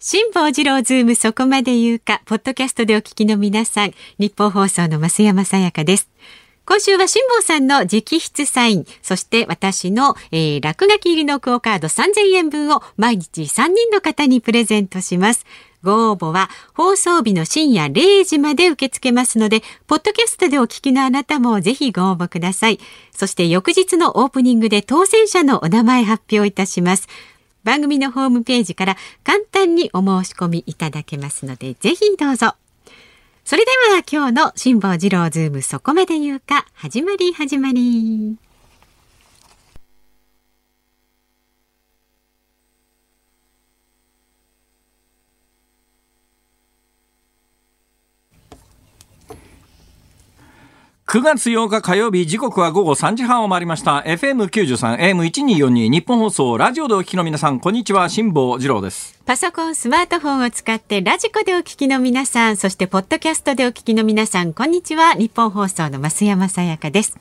辛坊治郎ズームそこまで言うか、ポッドキャストでお聞きの皆さん、ニッポン放送の増山さやかです。今週は辛坊さんの直筆サイン、そして私の、えー、落書き入りのクオカード3000円分を毎日3人の方にプレゼントします。ご応募は放送日の深夜0時まで受け付けますので、ポッドキャストでお聞きのあなたもぜひご応募ください。そして翌日のオープニングで当選者のお名前発表いたします。番組のホームページから簡単にお申し込みいただけますので、ぜひどうぞ。それでは今日の辛坊治郎ズームそこまで言うか、始まり始まり。9月8日火曜日時刻は午後3時半を回りました。FM93 AM1242 日本放送ラジオでお聞きの皆さんこんにちは。辛坊治郎です。パソコンスマートフォンを使って radiko でお聞きの皆さんそしてポッドキャストでお聞きの皆さんこんにちは。ニッポン放送の増山さやかです。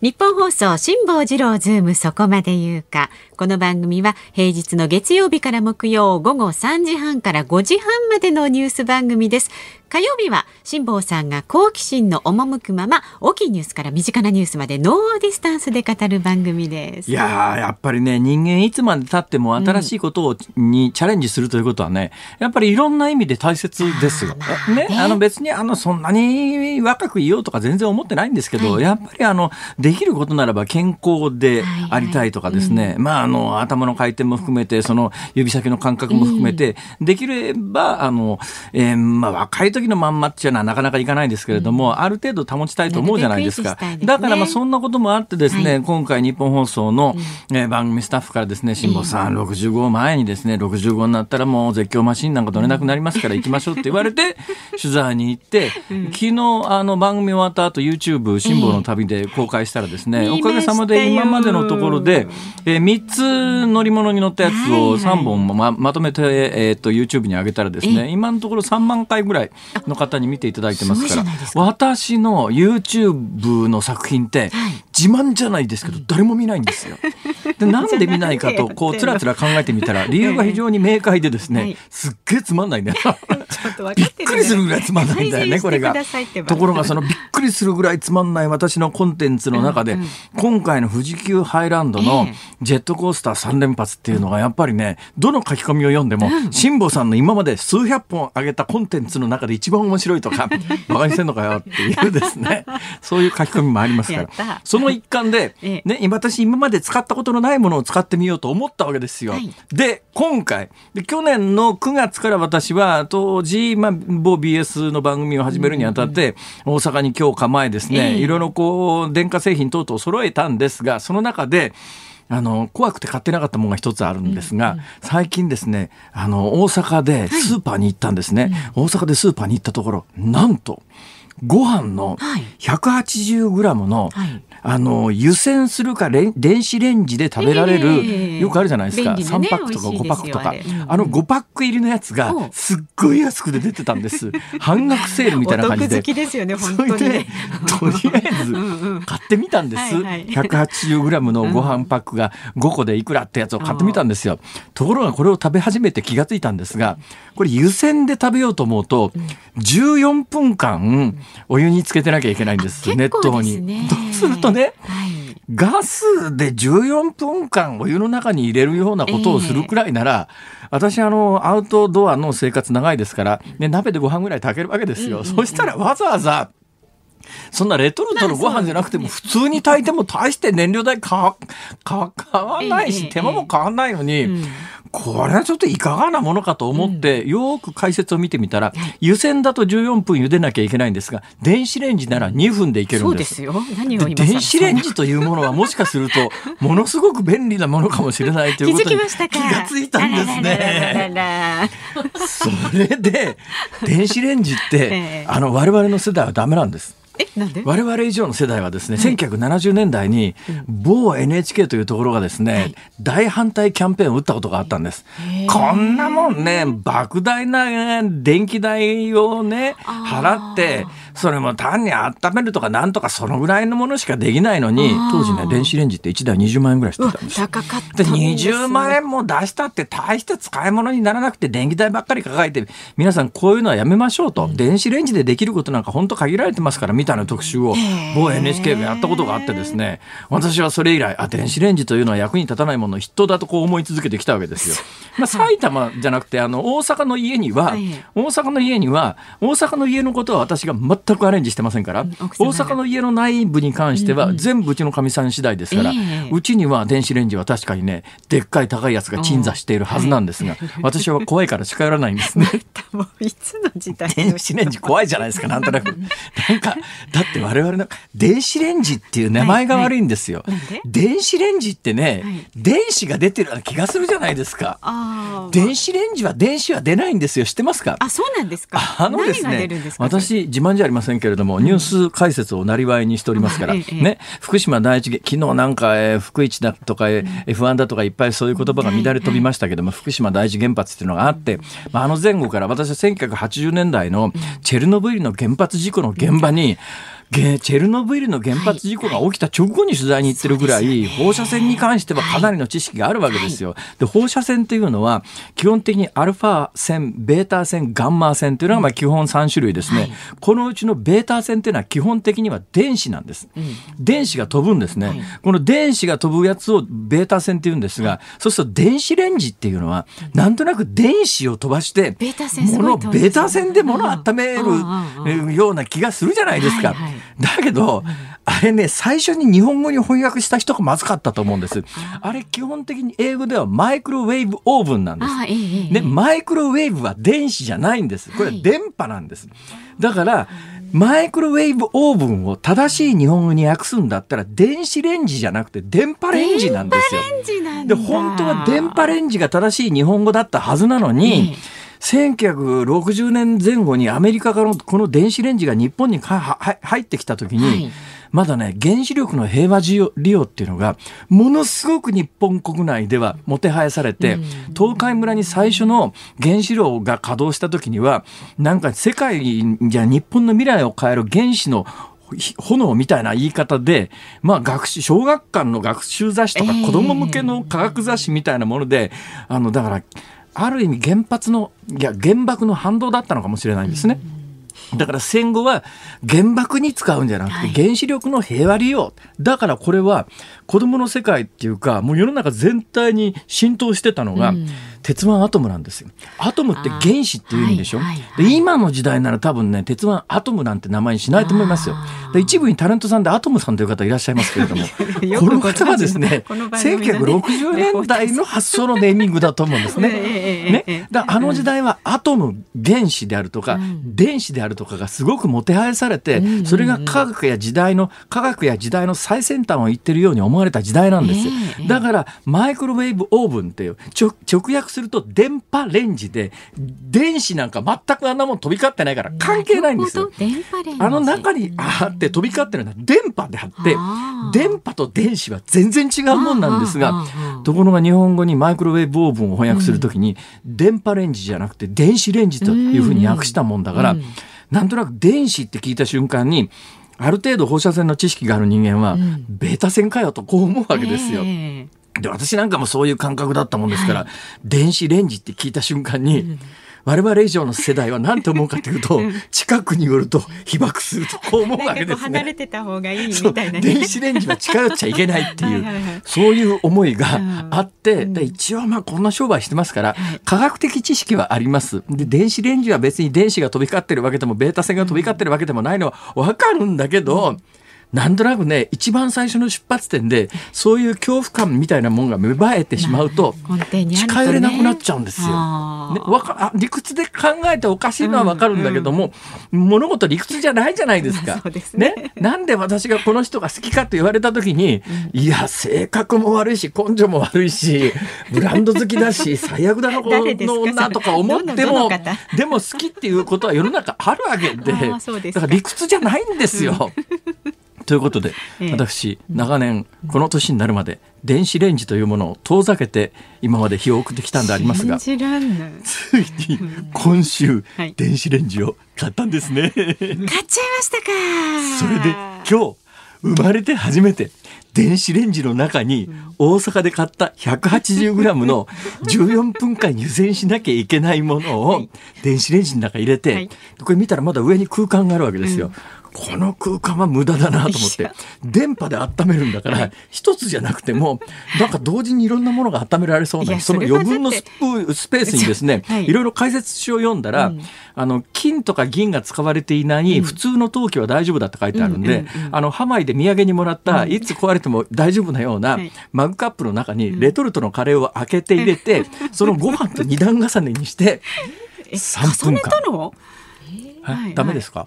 ニッポン放送辛坊治郎ズームそこまで言うか。この番組は平日の月曜日から木曜午後3時半から5時半までのニュース番組です。火曜日は辛坊さんが好奇心の赴くまま大きいニュースから身近なニュースまで no distance で語る番組です。いややっぱりね人間いつまで経っても新しいことを、にチャレンジするということはねやっぱりいろんな意味で大切ですよ。ね、あの別にあのそんなに若くいようとか全然思ってないんですけど、はい、やっぱりあのできることならば健康でありたいとかですね、はいはい。うん、まああの頭の回転も含めてその指先の感覚も含めて、うん、できればあの、えー、まあ若い時のまんまっていうのはなかなかいかないですけれども、うん、ある程度保ちたいと思うじゃないですか。すね、だからまあそんなこともあってですね、はい、今回日本放送の、うん、えー、番組スタッフからですね、辛坊さん、65前にですね、65になったらもう絶叫マシンなんか取れなくなりますから行きましょうって言われて、取材に行って、昨日あの番組終わった後 YouTube 辛坊の旅で公開したらですね、おかげさまで今までのところで、えー、3つ乗り物に乗ったやつを3本ままとめて、えー、と YouTube に上げたらですね、今のところ3万回ぐらいの方に見ていただいてますから。私の YouTube の作品って、自慢じゃないですけど誰も見ないんですよ。で なんで見ないかとこうつらつら考えてみたら理由が非常に明快でですね、すっげえつまんないね。びっくりするぐらいつまんないんだよねこれが。ところがそのびっくりするぐらいつまんない私のコンテンツの中で、今回の富士急ハイランドのジェットコースター3連発っていうのがやっぱりねどの書き込みを読んでも辛坊さんの今まで数百本上げたコンテンツの中で一番面白いとかバカにしてんのかよっていうですね そういう書き込みもありますから。その一環で、ね、私今まで使ったことのないものを使ってみようと思ったわけですよ。はい、で今回で去年の9月から私は当時、まあ、某 BS の番組を始めるにあたって、大阪に今日構えですね、いろいろこう電化製品等々揃えたんですがその中であの怖くて買ってなかったものが一つあるんですが、うんうん、最近ですねあの大阪でスーパーに行ったんですね、はい、大阪でスーパーに行ったところなんとご飯の 180g の、はい、あの湯煎するか電子レンジで食べられる、えー、よくあるじゃないですか、ね、3パックとか5パックとか。あ,、あの5パック入りのやつがすっごい安くで出てたんです。半額セールみたいな感じで。ですよね本当に、とりあえず買ってみたんです、はいはい、180g のご飯パックが5個でいくらってやつを買ってみたんですよ、ところがこれを食べ始めて気がついたんですがこれ湯煎で食べようと思うと14分間お湯につけてなきゃいけないんです、熱湯に。そうするとね、はい、ガスで14分間お湯の中に入れるようなことをするくらいなら、えー、私あのアウトドアの生活長いですから、ね、鍋でご飯ぐらい炊けるわけですよ。うんうんうん、そしたらわざわざそんなレトルトのご飯じゃなくても普通に炊いても大して燃料代かか変わんないし手間も変わんないのに、これはちょっといかがなものかと思って、よく解説を見てみたら、湯煎だと14分茹でなきゃいけないんですが電子レンジなら2分でいけるんです。で電子レンジというものはもしかすると ものすごく便利なものかもしれないということに気がついたんですね。それで電子レンジって、あの我々の世代はダメなんです。我々以上の世代はですね、はい、1970年代に某 NHK というところがですね、はい、大反対キャンペーンを打ったことがあったんです。こんなもんね莫大な電気代をね払ってそれも単に温めるとかなんとかそのぐらいのものしかできないのに当時ね電子レンジって1台20万円ぐらいしてたんです高かったで20万円も出したって大して使い物にならなくて電気代ばっかり抱えて皆さんこういうのはやめましょうと、うん、電子レンジでできることなんか本当限られてますからみたいな特集を。某 NHK がやったことがあってですね。私はそれ以来あ電子レンジというのは役に立たないもの筆頭だとこう思い続けてきたわけですよ。まあ、埼玉じゃなくてあの大阪の家には、大阪の家には大阪の家のことは私が全くアレンジしてませんから、大阪の家の内部に関しては全部うちのかみさん次第ですから、うちには電子レンジは確かにねでっかい高いやつが鎮座しているはずなんですが、私は怖いから近寄らないんですね。いつの時代電子レンジ怖いじゃないですかなんとなく。なんかだって我々の電子レンジっていう名前が悪いんですよ。電子レンジってね、電子が出てるような気がするじゃないですか。電子レンジは電子は出ないんですよ。知ってますか？あそうなんですか。あのですね私自慢じゃありませんけれども、ニュース解説をなりわいにしておりますから、ね福島第一昨日なんか、えー、福一だとか、えー、F1 だとかいっぱいそういう言葉が乱れ飛びましたけども、福島第一原発っていうのがあって、まあ、あの前後から私は1980年代のチェルノブイリの原発事故の現場に、チェルノブイリの原発事故が起きた直後に取材に行ってるぐらい、放射線に関してはかなりの知識があるわけですよ。で放射線っていうのは基本的にアルファ線ベータ線ガンマ線っていうのがまあ基本3種類ですね、このうちのベータ線っていうのは基本的には電子なんです、電子が飛ぶんですね、この電子が飛ぶやつをベータ線っていうんですが、そうすると電子レンジっていうのはなんとなく電子を飛ばしてベータ線ベータ線で物を温めるような気がするじゃないですか。だけど、あれね、最初に日本語に翻訳した人がまずかったと思うんです。あれ基本的に英語ではマイクロウェーブオーブンなんです。で、マイクロウェーブは電子じゃないんです。これは電波なんです。だから、マイクロウェーブオーブンを正しい日本語に訳すんだったら電子レンジじゃなくて電波レンジなんですよ。で本当は電波レンジが正しい日本語だったはずなのに、1960年前後にアメリカからこの電子レンジが日本に入ってきた時に、はい、まだね原子力の平和利用っていうのがものすごく日本国内ではもてはやされて、東海村に最初の原子炉が稼働した時にはなんか世界じゃ日本の未来を変える原子の炎みたいな言い方で、まあ学習、小学館の学習雑誌とか子供向けの科学雑誌みたいなもので、あの、だから、ある意味原発のいや原爆の反動だったのかもしれないんですね。だから戦後は原爆に使うんじゃなくて原子力の平和利用。だからこれは子供の世界っていうかもう世の中全体に浸透してたのが、鉄腕アトムなんですよ。アトムって原子っていう意味でしょ、はいはいはい、で今の時代なら多分ね鉄腕アトムなんて名前にしないと思いますよ。で一部にタレントさんでアトムさんという方いらっしゃいますけれども この方はですね1960年代の発想のネーミングだと思うんですね。ね。だあの時代はアトム原子であるとか、うん、電子であるとかがすごくもてはやされて、うんうんうん、それが科学や時代の科学や時代の最先端を言ってるように思われた時代なんですよ。だからマイクロウェーブオーブンっていう直訳すると電波レンジで電子なんか全くあんなもん飛び交ってないから関係ないんですよ。あの中にあって飛び交ってるのは電波であって電波と電子は全然違うもんなんですがところが日本語にマイクロウェーブオーブンを翻訳するときに、電波レンジじゃなくて電子レンジというふうに訳したもんだから、なんとなく電子って聞いた瞬間にある程度放射線の知識がある人間は、ベータ線かよとこう思うわけですよ。えーで、私なんかもそういう感覚だったもんですから、はい、電子レンジって聞いた瞬間に、うん。我々以上の世代は何と思うかというと、近くによると被爆するとこう思うわけですね。離れてた方がいいみたいな、ね、電子レンジは近寄っちゃいけないっていうそういう思いがあって、うん、で一応まあこんな商売してますから、科学的知識はあります。で電子レンジは別に電子が飛び交ってるわけでもベータ線が飛び交ってるわけでもないのは分かるんだけど。うんなんとなくね一番最初の出発点でそういう恐怖感みたいなものが芽生えてしまうと近寄れなくなっちゃうんですよ。ね、わか理屈で考えておかしいのはわかるんだけども、うんうん、物事理屈じゃないじゃないですか。すね、ね、なんで私がこの人が好きかと言われた時に、うん、いや性格も悪いし根性も悪いしブランド好きだし 最悪だなこの女とか思ってもでも好きっていうことは世の中あるわけでだから理屈じゃないんですよ。ということで、ええ、私長年この年になるまで電子レンジというものを遠ざけて今まで火を送ってきたんでありますがついに今週、はい、電子レンジを買ったんですね。買っちゃいましたか。それで今日生まれて初めて電子レンジの中に大阪で買った 180g の14分間湯煎しなきゃいけないものを電子レンジの中入れて、これ見たらまだ上に空間があるわけですよ。この空間は無駄だなと思って電波で温めるんだから一つじゃなくてもなんか同時にいろんなものが温められそうなその余分のススペースにですね、はい、いろいろ解説書を読んだら、うん、あの金とか銀が使われていない普通の陶器は大丈夫だって書いてあるんで、あのハマイで土産にもらったい。つ壊れても大丈夫なようなマグカップの中にレトルトのカレーを開けて入れて、そのご飯と二段重ねにして 3分間。はい、ダメですか、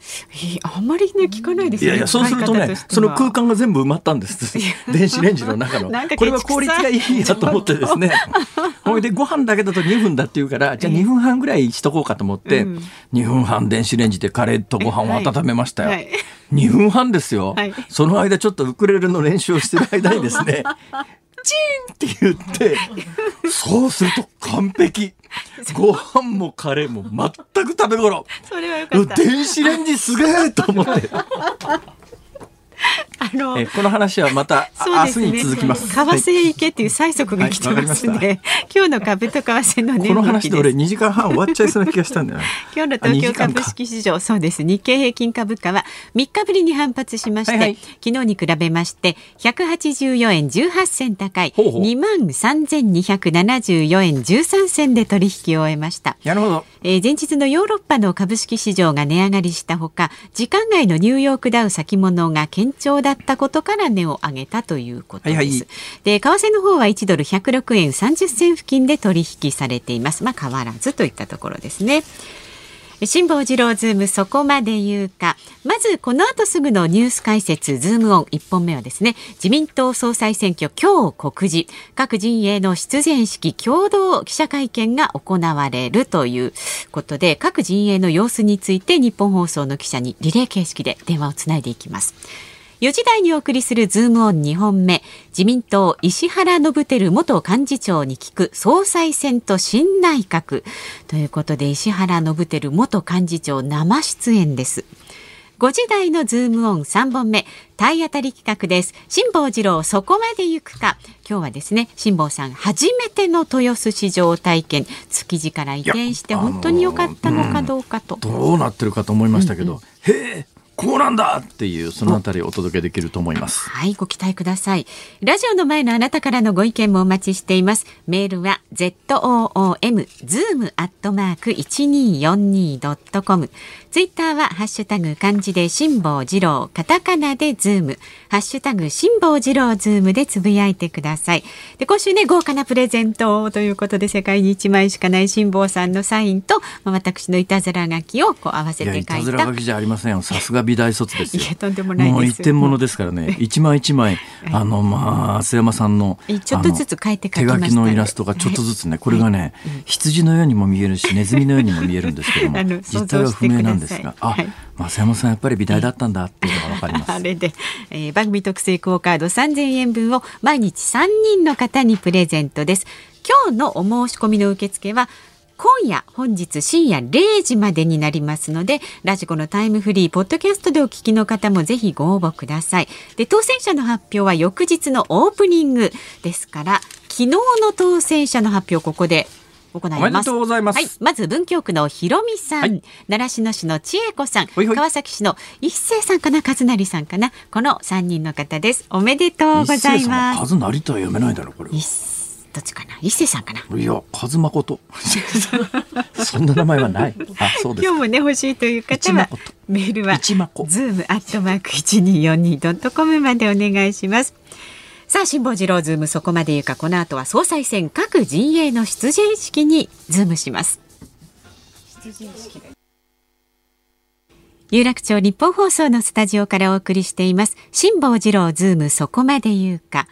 あんまりね聞かないです、ね、いやいやそうするとねその空間が全部埋まったんです。電子レンジの中の。これは効率がいいやと思ってですね。ほいでご飯だけだと2分だっていうからじゃあ2分半ぐらいしとこうかと思って、うん、2分半電子レンジでカレーとご飯を温めましたよ、はいはい、2分半ですよ、はい、その間ちょっとウクレレの練習をしてる間にですね チンって言ってそうすると完璧。ご飯もカレーも全く食べ頃。それはよかった。電子レンジすげえと思ってあのえこの話はまた、ね、明日に続きます。為替へ行けっていう催促が来てますんで、はい、今日の株と為替のこの話で俺2時間半終わっちゃいそうな気がしたんだよ。今日の東京株式市場。そうです。日経平均株価は3日ぶりに反発しまして、はいはい、昨日に比べまして184円18銭高い。2万3274円13銭で取引を終えました。なるほど。えー、前日のヨーロッパの株式市場が値上がりしたほか時間外のニューヨークダウ先物が堅調だったことから値を上げたということです。はいはい、で為替の方は1ドル106円30銭付近で取引されています。まあ変わらずといったところですね。辛坊治郎ズームそこまで言うか。まずこの後すぐのニュース解説ズームオン1本目はですね、自民党総裁選挙今日告示、各陣営の出陣式共同記者会見が行われるということで、各陣営の様子についてニッポン放送の記者にリレー形式で電話をつないでいきます。4時台にお送りするズームオン2本目。自民党石原伸晃元幹事長に聞く総裁選と新内閣。ということで石原伸晃元幹事長生出演です。5時台のズームオン3本目。体当たり企画です。辛坊治郎そこまで行くか。今日はですね辛坊さん初めての豊洲市場体験。築地から移転して本当に良かったのかどうかと、うん、どうなってるかと思いましたけど、うんうん、へえこうなんだっていうそのあたりお届けできると思います。はい、ご期待ください。ラジオの前のあなたからのご意見もお待ちしています。メールは z o o m zoom アットマーク一二四二ドットコム。ツイッターはハッシュタグ漢字で辛坊治郎、カタカナでズーム、ハッシュタグ辛坊治郎ズームでつぶやいてください。で今週ね豪華なプレゼントということで世界に一枚しかない辛坊さんのサインと、まあ、私のいたずら書きをこう合わせて書いた。いたずら書きじゃありませんよ。さすが美大卒ですいやとんでもないもう一点物ですからね。一枚一枚あのまあ瀬山さんのちょっとずつ書いて手書きのイラストがちょっとずつね、これがね、羊のようにも見えるしネズミのようにも見えるんですけども 実態は不明なんですが、あ、はい。増山さんやっぱり美大だったんだっていうのがわかります。あれで、えー、番組特製クオカード3000円分を毎日3人の方にプレゼントです。今日のお申し込みの受付は今夜本日深夜0時までになりますのでラジコのタイムフリーポッドキャストでお聞きの方もぜひご応募くださいで当選者の発表は翌日のオープニングですから昨日の当選者の発表ここで行います。おめでとうございます。はい、まず文京区のひろみさん、はい、習志野市の千恵子さんほいほい、川崎市の一斉さんかな、和成さんかな、この三人の方です。おめでとうございます。和成とは読めないだろう、これ。どっちかな？一斉さんかな？いや和誠 そんな名前はない。あそうです今日もね欲しいという方はメールはズームアットマーク一二四二ドットコムまでお願いします。さあ辛坊治郎ズームそこまで言うか。この後は総裁選各陣営の出陣式にズームします。有楽町ニッポン放送のスタジオからお送りしています。辛坊治郎ズームそこまで言うか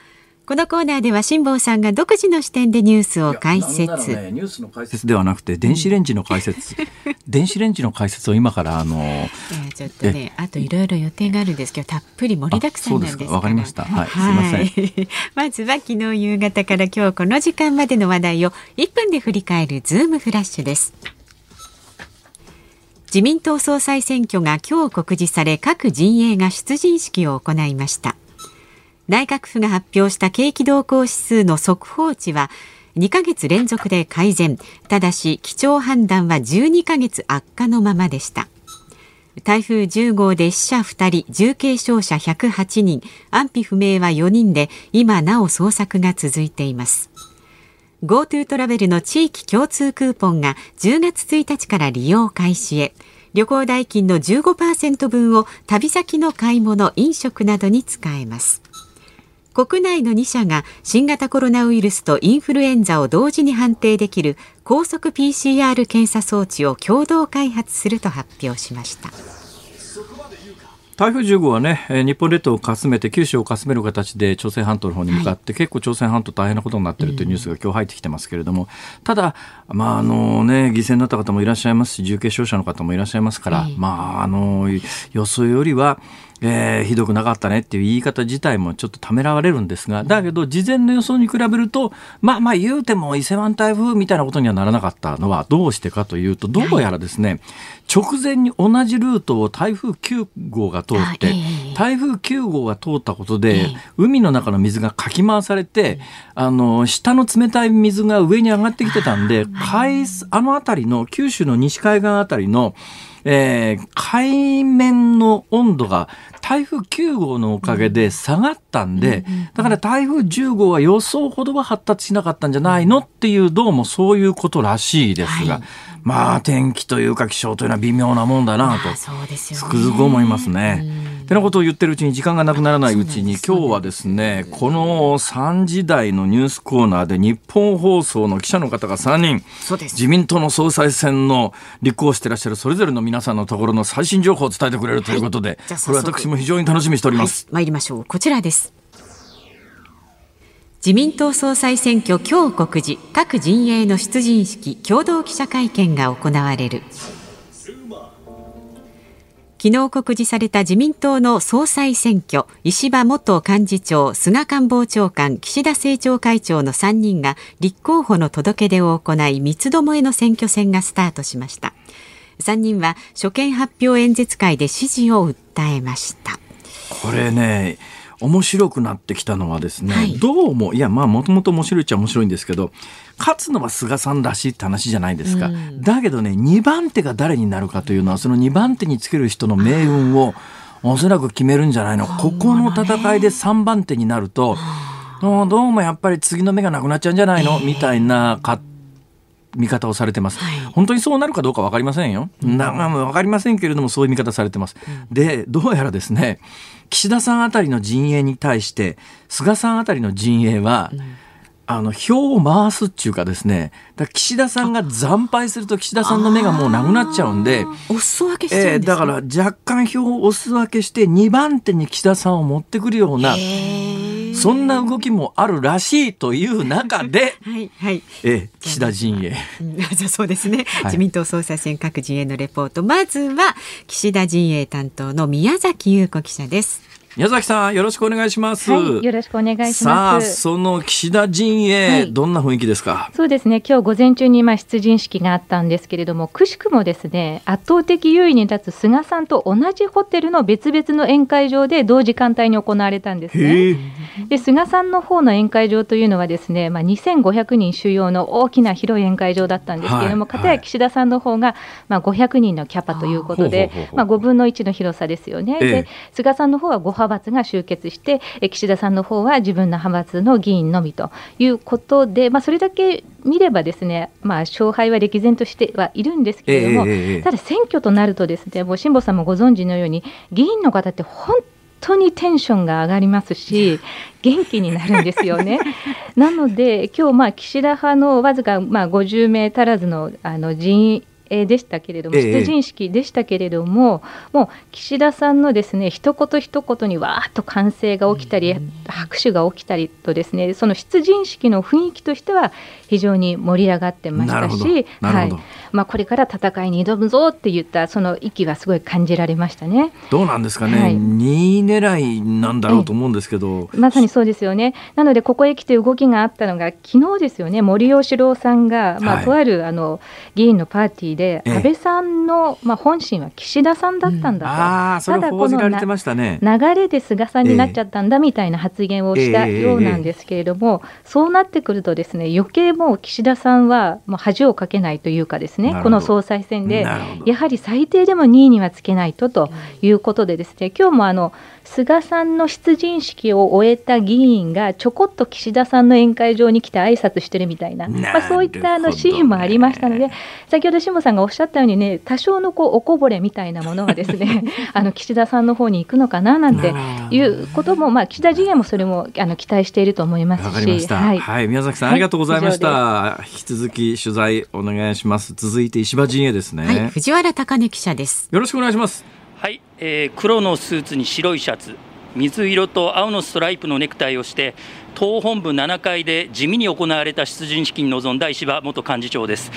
このコーナーでは辛坊さんが独自の視点でニュースを解説、ね、ニュースの解説ではなくて 電子レンジの解説、電子レンジの解説を今からあの、えー、ちょっとねあといろいろ予定があるんですけどたっぷり盛りだくさんなんですわかりました。はい、はい、すみません。まずは昨日夕方から今日この時間までの話題を1分で振り返るズームフラッシュです。自民党総裁選挙が今日告示され各陣営が出陣式を行いました内閣府が発表した景気動向指数の速報値は2ヶ月連続で改善。ただし基調判断は12ヶ月悪化のままでした。台風10号で死者2人重軽傷者108人。安否不明は4人で今なお捜索が続いています。GoTo トラベルの地域共通クーポンが10月1日から利用開始へ。旅行代金の15%分を旅先の買い物飲食などに使えます。国内の2社が新型コロナウイルスとインフルエンザを同時に判定できる高速 PCR 検査装置を共同開発すると発表しました。台風10号はね、日本列島をかすめて九州をかすめる形で朝鮮半島の方に向かって、はい、結構朝鮮半島大変なことになっているというニュースが今日入ってきてますけれども、ただ、まああのね、犠牲になった方もいらっしゃいますし重軽傷者の方もいらっしゃいますから、はい、まああの予想よりはえー、ひどくなかったねっていう言い方自体もちょっとためらわれるんですが、だけど事前の予想に比べると、まあまあ言うても伊勢湾台風みたいなことにはならなかったのはどうしてかというと、どうやらですね、直前に同じルートを台風9号が通って、台風9号が通ったことで、海の中の水がかき回されて、あの、下の冷たい水が上に上がってきてたんで、海、あの辺りの九州の西海岸あたりの、えー、海面の温度が台風9号のおかげで下がったんで、だから台風10号は予想ほどは発達しなかったんじゃないのっていう、どうもそういうことらしいですが、はい。まあ天気というか気象というのは微妙なもんだなとつくづく思いますね。ってなことを言ってるうちに時間がなくならないうちに今日はですねこの3時台のニュースコーナーで日本放送の記者の方が3人自民党の総裁選の立候補していらっしゃるそれぞれの皆さんのところの最新情報を伝えてくれるということで、はい、これ私も非常に楽しみにしております。はい、参りましょう。こちらです。自民党総裁選挙今日告示。各陣営の出陣式共同記者会見が行われる昨日告示された自民党の総裁選挙石破元幹事長菅官房長官岸田政調会長の3人が立候補の届け出を行い三つどもえの選挙戦がスタートしました。3人は所見発表演説会で支持を訴えました。これね面白くなってきたのはですね、はい、どうもいやまあもともと面白いっちゃ面白いんですけど勝つのは菅さんらしいって話じゃないですか、うん、だけどね2番手が誰になるかというのはその2番手につける人の命運をおそらく決めるんじゃないの。ここの戦いで3番手になるとどうもやっぱり次の目がなくなっちゃうんじゃないの、みたいな見方をされてます、はい、本当にそうなるかどうか分かりませんよ、うん、分かりませんけれどもそういう見方されてます、うん、でどうやらですね岸田さんあたりの陣営に対して菅さんあたりの陣営は、うん、あの票を回すっていうかですねだ岸田さんが惨敗すると岸田さんの目がもうなくなっちゃうんでお裾分けしだから若干票をお裾分けして2番手に岸田さんを持ってくるようなそんな動きもあるらしいという中で、はいはい、え岸田陣営。じゃそうですね、はい、自民党総裁選各陣営のレポートまずは岸田陣営担当の宮崎優子記者です。宮崎さんよろしくお願いします、はい、よろしくお願いします。さあその岸田陣営、はい、どんな雰囲気ですか？そうですね今日午前中にまあ出陣式があったんですけれどもくしくもですね圧倒的優位に立つ菅さんと同じホテルの別々の宴会場で同時間帯に行われたんですね。で菅さんの方の宴会場というのはですねまあ2500人収容の大きな広い宴会場だったんですけれども、はい、片や岸田さんの方がまあ500人のキャパということでまあ5分の1の広さですよね、えー、で菅さんの方は5派閥が集結して、岸田さんの方は自分の派閥の議員のみということで、まあ、それだけ見ればですね、まあ、勝敗は歴然としてはいるんですけれども、えー、ただ選挙となるとですね、もう辛坊さんもご存知のように、議員の方って本当にテンションが上がりますし、元気になるんですよね。なので、今日まあ岸田派のわずかまあ50名足らずのあの人でしたけれども、出陣式でしたけれども、もう岸田さんのですね一言一言にわーっと歓声が起きたり、拍手が起きたりとですねその出陣式の雰囲気としては非常に盛り上がってましたし、はい。まあ、これから戦いに挑むぞって言ったその息はすごい感じられましたね。どうなんですかね、はい、2位狙いなんだろうと思うんですけど、まさにそうですよね。なのでここへ来て動きがあったのが昨日ですよね。森喜朗さんが、まあ、とあるあの議員のパーティーで、安倍さんの、まあ、本心は岸田さんだったんだと、うん、あただこの、ね、流れで菅さんになっちゃったんだみたいな発言をしたようなんですけれども、そうなってくるとですね余計もう岸田さんはもう恥をかけないというかですねこの総裁選でやはり最低でも2位にはつけないとということでですね今日もあの菅さんの出陣式を終えた議員がちょこっと岸田さんの宴会場に来て挨拶してるみたいな、まあ、そういったあのシーンもありましたので、先ほど下さんがおっしゃったようにね、多少のこうおこぼれみたいなものはですね、あの岸田さんの方に行くのかななんていうことも、まあ、岸田陣営もそれもあの期待していると思いますし、はい、はい、宮崎さん、ありがとうございました。引き続き取材お願いします。続いて石破陣営ですね。はい、藤原貴根記者です。よろしくお願いします。はい、えー、黒のスーツに白いシャツ水色と青のストライプのネクタイをして党本部7階で地味に行われた出陣式に臨んだ石破元幹事長です、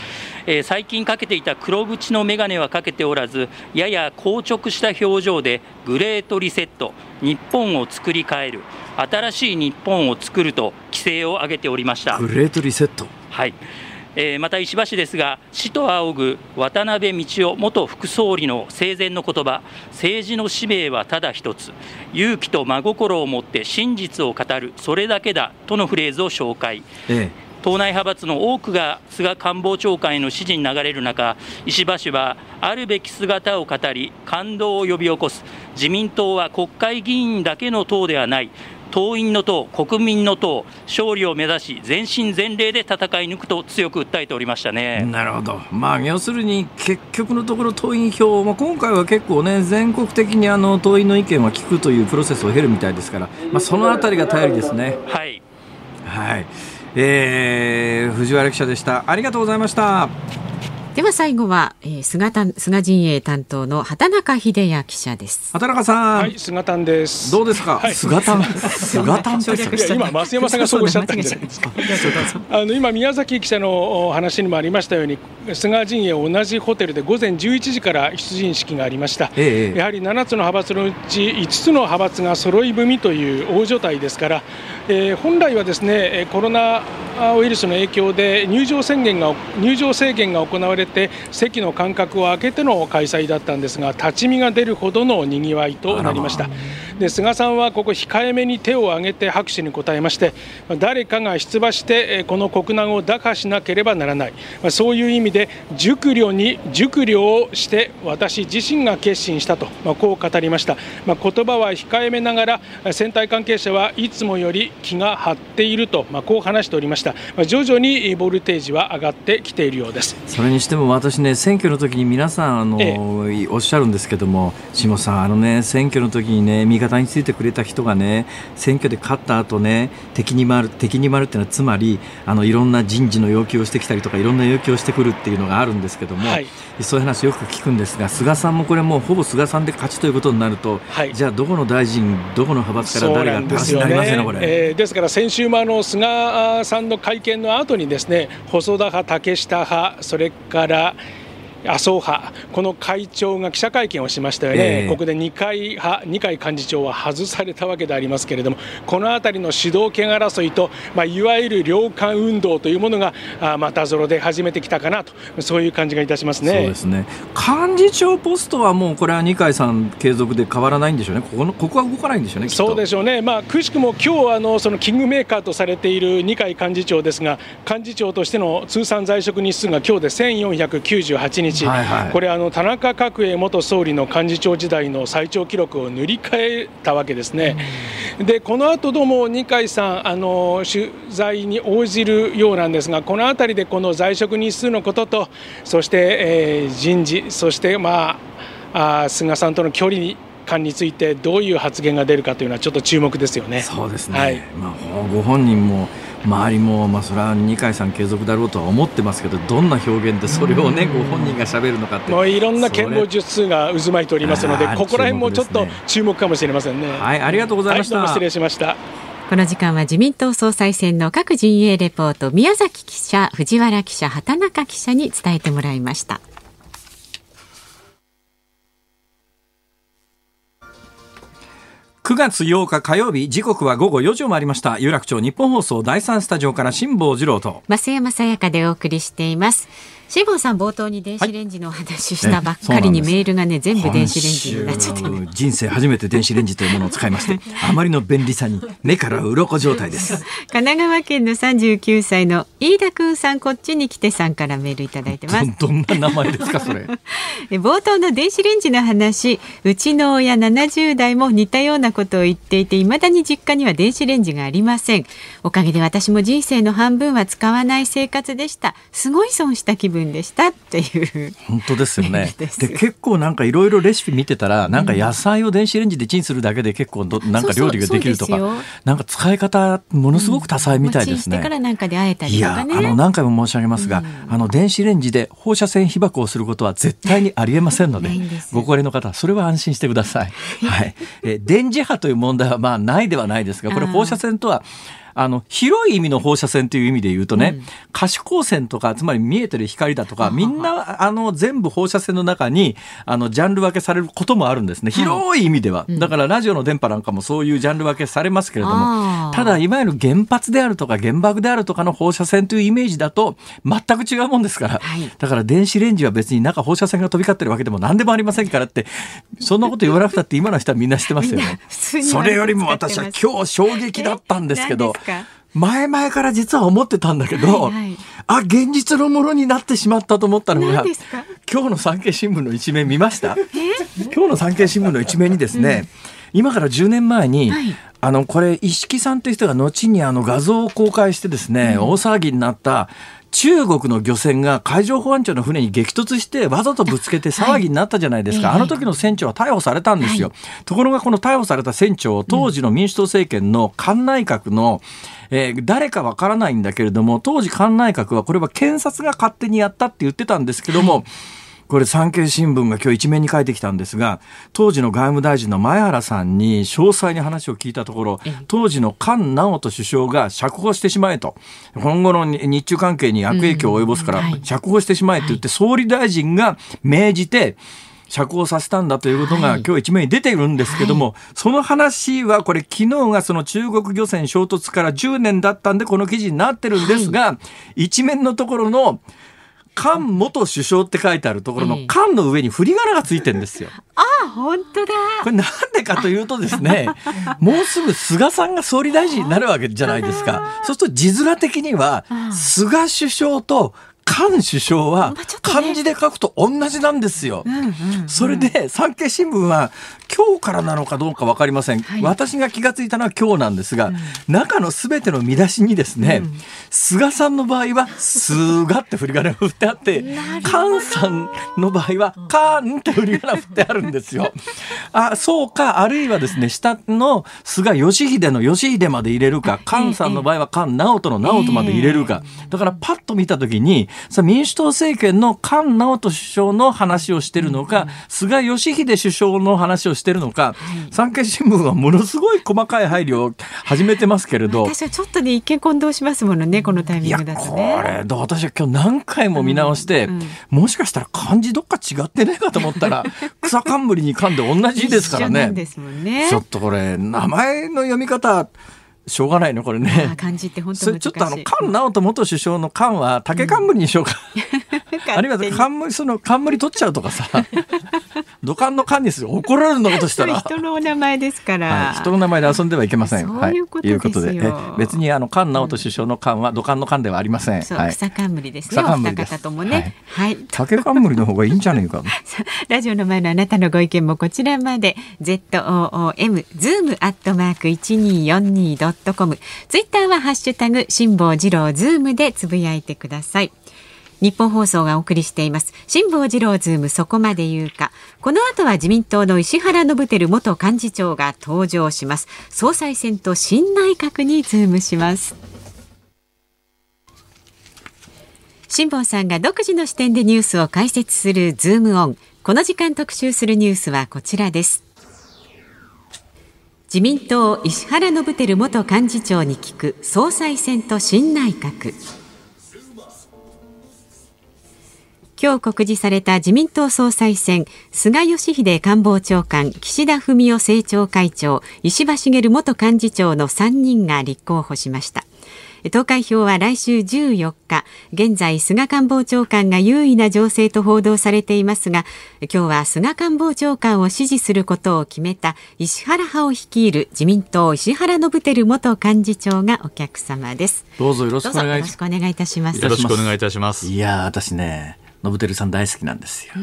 えー、最近かけていた黒縁の眼鏡はかけておらずやや硬直した表情でグレートリセット日本を作り変える新しい日本を作ると規制を上げておりました。グレートリセット。はいえー、また石破氏ですが、死と仰ぐ渡辺道夫元副総理の生前の言葉、政治の使命はただ一つ、勇気と真心を持って真実を語る、それだけだとのフレーズを紹介。ええ。党内派閥の多くが菅官房長官への支持に流れる中、石破氏はあるべき姿を語り、感動を呼び起こす、自民党は国会議員だけの党ではない、党員の党、国民の党、勝利を目指し、全身全霊で戦い抜くと強く訴えておりましたねなるほど、まあ、要するに結局のところ、党員票、まあ、今回は結構ね、全国的にあの党員の意見は聞くというプロセスを経るみたいですから、まあ、そのあたりが頼りですね。はい、はいえー、藤原記者でした。ありがとうございました。では最後は、えー、菅菅陣営担当の畑中秀也記者です。畑中さん、はい、菅丹です。どうですか、はい、菅丹、菅丹って今増山さんがそうおっしゃったんじゃないですか。あの今宮崎記者の話にもありましたように、菅陣営同じホテルで午前11時から出陣式がありました。ええ、やはり7つの派閥のうち5つの派閥が揃い踏みという大所帯ですから、えー、本来はですねコロナウイルスの影響で入場宣言が入場制限が行われて席の間隔を空けての開催だったんですが立ち見が出るほどのにぎわいとなりました。で菅さんはここ控えめに手を挙げて拍手に応えまして誰かが出馬してこの国難を打破しなければならない。そういう意味で熟慮に熟慮をして私自身が決心したとこう語りました、まあ、言葉は控えめながら選対関係者はいつもより気が張っていると、まあ、こう話しておりました、まあ、徐々にボルテージは上がってきているようです。それにしても私ね選挙の時に皆さんあの、ええ、おっしゃるんですけども下さんあのね選挙の時にね味方方についてくれた人がね選挙で勝った後ね敵に回る敵に回るっていうのはつまりあのいろんな人事の要求をしてきたりとかいろんな要求をしてくるっていうのがあるんですけども、はい、そういう話よく聞くんですが菅さんもこれもうほぼ菅さんで勝ちということになると、はい、じゃあどこの大臣どこの派閥から誰がって話になりますよねこれ。ですから先週もあの菅さんの会見の後にですね細田派竹下派それから麻生派、この会長が記者会見をしましたよね、えー、ここで二階派、二階幹事長は外されたわけでありますけれども、このあたりの主導権争いと、まあ、いわゆる領間運動というものが、あまたぞろで始めてきたかなと、そういう感じがいたしますね。そうですね。幹事長ポストはもう、これは二階さん継続で変わらないんでしょうね、ここのここは動かないんでしょうね、そうでしょうね、まあ、くしくも今日あのそのキングメーカーとされている二階幹事長ですが、幹事長としての通算在職日数が今日で1498日。はいはい、これあの田中角栄元総理の幹事長時代の最長記録を塗り替えたわけですね。でこの後どうも二階さんあの取材に応じるようなんですがこの辺りでこの在職日数のこととそして、えー、人事そしてまああ菅さんとの距離に感についてどういう発言が出るかというのはちょっと注目ですよね。そうですね。はい、まあご本人も周りも、まあ、それは二階さん継続だろうとは思ってますけどどんな表現でそれをね、ご本人がしゃべるのかって。もういろんな剣謀術数が渦巻いておりますのでここら辺もちょっと注目かもしれませんね。はいありがとうございました、はい、失礼しました。この時間は自民党総裁選の各陣営レポート宮崎記者藤原記者畑中記者に伝えてもらいました。9月8日火曜日時刻は午後4時を回りました。有楽町日本放送第三スタジオから辛坊治郎と。増山さやかでお送りしています。辛坊さん冒頭に電子レンジの話したばっかりにメールがね全部電子レンジになっちゃって、ね、人生初めて電子レンジというものを使いましてあまりの便利さに目から鱗状態です。神奈川県の39歳の飯田くんさんこっちに来てさんからメールいただいてます。どん な名前ですかそれ。冒頭の電子レンジの話うちの親70代も似たようなことを言っていて未だに実家には電子レンジがありません。おかげで私も人生の半分は使わない生活でした。すごい損した気分分でしたっていう。本当ですよね。で結構なんかいろいろレシピ見てたらなんか野菜を電子レンジでチンするだけで結構どなんか料理ができるとかなんか使い方ものすごく多彩みたいですね、うん、からなんかであえたり、ね、いやあの何回も申し上げますが、うん、あの電子レンジで放射線被曝をすることは絶対にありえませんのでご高齢の方それは安心してください。はい。え電磁波という問題はまあないではないですがこれ放射線とはあの、広い意味の放射線という意味で言うとね、うん、可視光線とか、つまり見えてる光だとか、みんな、あの、全部放射線の中に、あの、ジャンル分けされることもあるんですね。広い意味では。だから、ラジオの電波なんかもそういうジャンル分けされますけれども、ただ、いわゆる原発であるとか、原爆であるとかの放射線というイメージだと、全く違うもんですから、はい、だから電子レンジは別に中放射線が飛び交ってるわけでも何でもありませんからって、そんなこと言わなくたって今の人はみんな知ってますよね。それよりも私は今日衝撃だったんですけど、前々から実は思ってたんだけど、はいはい、あ現実のものになってしまったと思ったのが今日の産経新聞の一面見ました？今日の産経新聞の一面にですね、うん、今から10年前に、はい、あのこれ一色さんという人が後にあの画像を公開してですね、うん、大騒ぎになった中国の漁船が海上保安庁の船に激突してわざとぶつけて騒ぎになったじゃないですか、はい、あの時の船長は逮捕されたんですよ、はい、ところがこの逮捕された船長当時の民主党政権の菅内閣の、えー、誰かわからないんだけれども当時菅内閣はこれは検察が勝手にやったって言ってたんですけども、はいこれ産経新聞が今日一面に書いてきたんですが当時の外務大臣の前原さんに詳細に話を聞いたところ当時の菅直人首相が釈放してしまえと今後の日中関係に悪影響を及ぼすから釈放してしまえと言って総理大臣が命じて釈放させたんだということが今日一面に出ているんですけども、はい、その話はこれ昨日がその中国漁船衝突から10年だったんでこの記事になってるんですが、はい、一面のところの菅元首相って書いてあるところの菅の上に振り仮名がついてるんですよ。ああ、本当だ。これなんでかというとですね、もうすぐ菅さんが総理大臣になるわけじゃないですか。そうすると字面的には、菅首相と菅首相は漢字で書くと同じなんですよ。それで産経新聞は今日からなのかどうか分かりません、はい、私が気が付いたのは今日なんですが、うん、中のすべての見出しにですね、うん、菅さんの場合は「菅」って振り仮名が振ってあって菅さんの場合は「菅」って振り仮名振ってあるんですよ。あそうか。あるいはですね下の菅義偉の義偉まで入れるか菅さんの場合は菅直人の直人まで入れるか、だからパッと見た時にさ民主党政権の菅直人首相の話をしてるのか、菅義偉首相の話をしてるのか、はい、産経新聞はものすごい細かい配慮を始めてますけれど。私はちょっとね一見混同しますものねこのタイミングだとね。これ私は今日何回も見直して、うんうん、もしかしたら漢字どっか違ってないかと思ったら 草冠に噛んで同じですからね。ね。ちょっとこれ名前の読み方しょうがないねこれね。漢字って本当ちょっとあの菅直人元首相の菅は竹冠にしようか。うん、あるいは冠その冠取っちゃうとかさ。土管の管にする怒られるのことしたら。人のお名前ですから、はい、人の名前で遊んではいけません。そういうことですはい、いうことで別にあの菅直人首相の菅は土管の菅ではありません。はい、草冠ですね。草冠です。ともね。はい。竹冠の方がいいんじゃないか。ラジオの前のあなたのご意見もこちらまで z o o m zoom アットマーク一二四二ドットコム。ツイッターはハッシュタグ辛坊治郎ズームでつぶやいてください。ニッポン放送がお送りしています。辛坊治郎ズームそこまで言うか。この後は自民党の石原伸晃元幹事長が登場します。総裁選と新内閣にズームします。辛坊さんが独自の視点でニュースを解説するズームオン。この時間特集するニュースはこちらです。自民党石原伸晃元幹事長に聞く総裁選と新内閣。今日告示された自民党総裁選菅義偉官房長官岸田文雄政調会長石破茂元幹事長の3人が立候補しました。投開票は来週14日現在菅官房長官が優位な情勢と報道されていますが今日は菅官房長官を支持することを決めた石原派を率いる自民党石原伸晃元幹事長がお客様です。どうぞよろしくお願いいたします。よろしくお願いいたします。いや私ね信輝さん大好きなんですよ。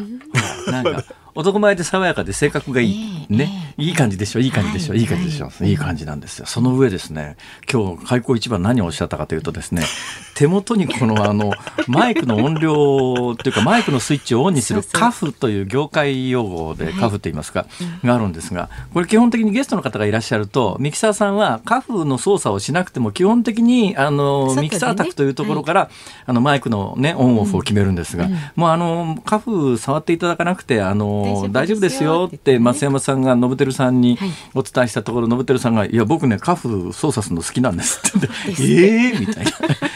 なんか男前で爽やかで性格がいい、ね、いい感じでしょ？い。い感じでしょ、い、い感じでしょ、い、い感じなんですよ。その上ですね。今日開口一番何をおっしゃったかというとですね 手元にこのあのマイクの音量というかマイクのスイッチをオンにするカフという業界用語でカフと言いますか、があるんですがこれ基本的にゲストの方がいらっしゃるとミキサーさんはカフの操作をしなくても基本的にあの、ミキサー卓というところから、あのマイクのねオンオフを決めるんですが、もうあのカフ触っていただかなくてあの大丈夫ですよ。って増山さんが信輝さんにお伝えしたところ信輝さんが「いや僕ねカフ操作するの好きなんです」って言って「ええー、みたいな。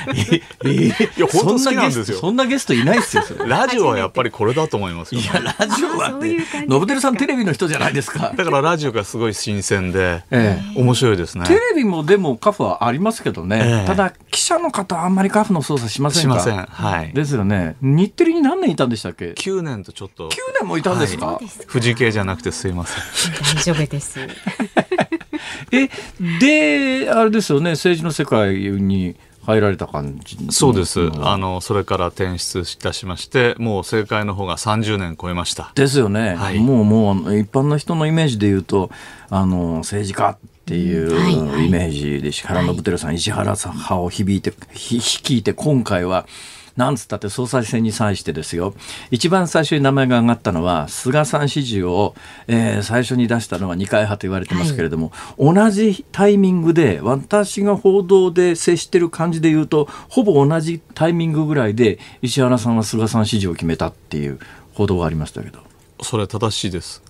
ええー、いや本当好きなんですよ。そんなゲストいないですよ。ラジオはやっぱりこれだと思いますいやラジオはって信輝さんテレビの人じゃないですか。だからラジオがすごい新鮮で、ええ、面白いですね。テレビもでもカフはありますけどね、ええ、ただ記者の方あんまりカフの操作しませんか？しません。はい。ですよね。日テレに何年いたんでしたっけ？9年とちょっと。9年もいたんですか、はい、富士系じゃなくてすいません。大丈夫です。えであれですよね政治の世界に入られた感じそうです。あのそれから転出いたしましてもう政界の方が30年超えました。ですよね、はい、もうもう一般の人のイメージで言うとあの政治家っていうイメージで石原信輝さん、石原さん派を響いて率いて今回はなんつったって総裁選に際してですよ、一番最初に名前が挙がったのは、菅さん支持を、えー、最初に出したのは二階派と言われてますけれども、はい、同じタイミングで、私が報道で接してる感じで言うと、ほぼ同じタイミングぐらいで、石原さんは菅さん支持を決めたっていう報道がありましたけど。それ正しいです。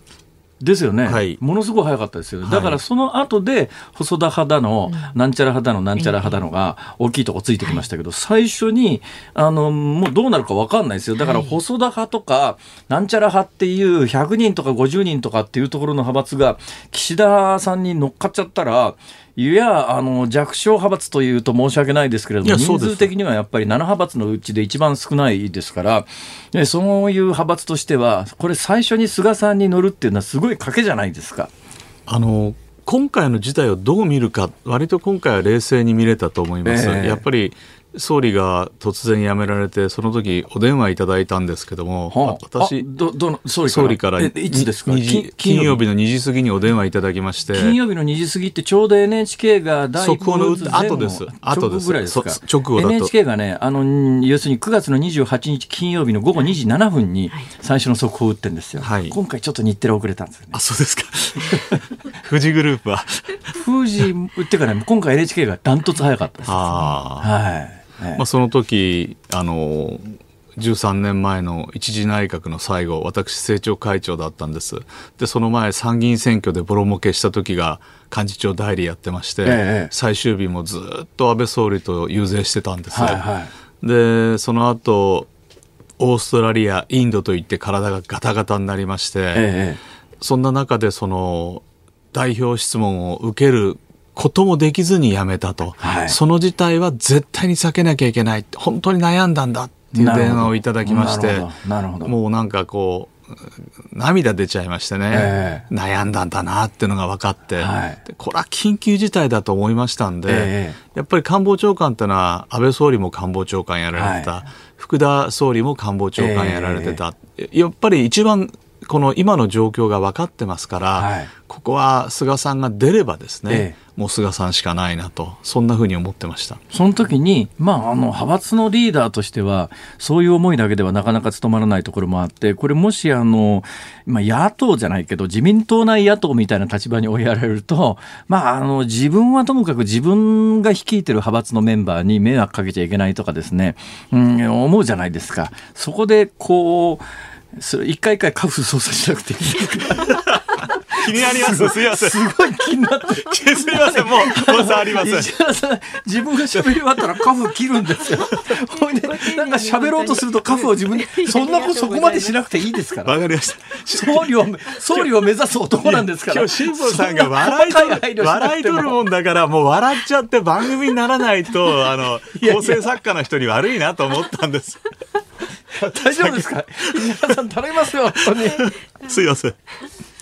ですよね、はい、ものすごい早かったですよ、だからその後で細田派だの、なんちゃら派だの、なんちゃら派だのが大きいとこついてきましたけど、最初にあのもうどうなるか分かんないですよ、だから細田派とか、なんちゃら派っていう100人とか50人とかっていうところの派閥が、岸田さんに乗っかっちゃったら、いや、あの、弱小派閥というと申し訳ないですけれども、人数的にはやっぱり7派閥のうちで一番少ないですから、そういう派閥としては、これ最初に菅さんに乗るっていうのはすごい賭けじゃないですか。あの、今回の事態をどう見るか、割と今回は冷静に見れたと思います。えー、やっぱり総理が突然辞められてその時お電話いただいたんですけども、はあ、私どどの総理から？いつですか？金曜日。の2時過ぎにお電話いただきまして。金曜日の2時過ぎってちょうど NHK が第一報の後です後です。ぐらいですか？直後だと。NHK がねあの要するに9月の28日金曜日の午後2時7分に最初の速報を打ってるんですよ、はい、今回ちょっと日テレ遅れたんですよね。あそうですか。富士グループは。富士っていうかね今回 NHK がダントツ早かったです、はいまあ、その時あの13年前の一次内閣の最後私政調会長だったんです。でその前参議院選挙でボロ儲けした時が幹事長代理やってまして、ええ、最終日もずっと安倍総理と遊説してたんです、はいはい、でその後オーストラリアインドといって体がガタガタになりまして、え、そんな中でその代表質問を受けることもできずに辞めたと、はい、その事態は絶対に避けなきゃいけない。本当に悩んだんだっていう電話をいただきまして。なるほど。もうなんかこう涙出ちゃいましてね、えー、悩んだんだなっていうのが分かって、はい、これは緊急事態だと思いましたんで、えー、やっぱり官房長官っていうのは安倍総理も官房長官やられてた、はい、福田総理も官房長官やられてた、えー、やっぱり一番この今の状況が分かってますから、はい、ここは菅さんが出ればですね、ええ、もう菅さんしかないなとそんなふうに思ってました。その時に、まあ、あの派閥のリーダーとしてはそういう思いだけではなかなか務まらないところもあってこれもしあの、まあ、野党じゃないけど自民党内野党みたいな立場に追いやられると、まあ、あの自分はともかく自分が率いてる派閥のメンバーに迷惑かけちゃいけないとかですね、うん、思うじゃないですか。そこでこうそれ一回一回カフ操作しなくていい気になります。すみません。すごい気になって。すみません。もう、誤差ありません。石原さん、自分が喋り終わったらカフ切るんですよ。ほいで、なんか喋ろうとするとカフを自分で、そんなことそこまでしなくていいですから。わかりました。総理を、総理を目指す男なんですから。今日、辛坊さんが笑い取る、笑い取るもんだから、もう笑っちゃって番組にならないと、あの、構成作家の人に悪いなと思ったんです。大丈夫ですか？皆さん頼みますよ、本当に。すいません。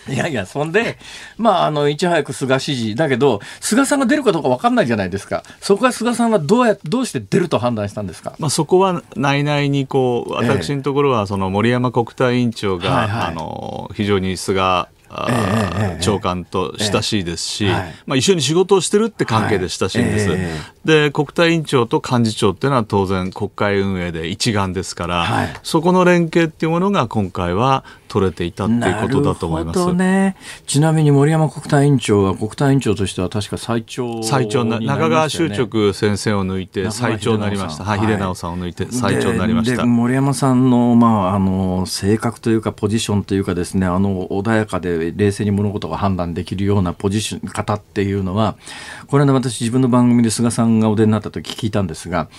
いやいや、そんで、まあ、あの、いち早く菅支持。だけど、菅さんが出るかどうか分かんないじゃないですか。そこは菅さんはどうや、どうして出ると判断したんですか？まあ、そこは内々に、こう、私のところは、その森山国対委員長が、はいはい、あの、非常に菅えー、長官と親しいですし、えーはい、まあ、一緒に仕事をしてるって関係で親しいんです。はいえー、で国対委員長と幹事長っていうのは当然国会運営で一丸ですから、はい、そこの連携っていうものが今回は取れていたっていうことだと思います。ね、ちなみに森山国対委員長は国対委員長としては確か最長、ね、最長な中川修直先生を抜いて最長になりました。はい、秀直さんを抜いて最長になりました。森山さんのまああの性格というかポジションというかですねあの穏やかで冷静に物事が判断できるようなポジション方っていうのはこれね私自分の番組で菅さんがお出になった時聞いたんですが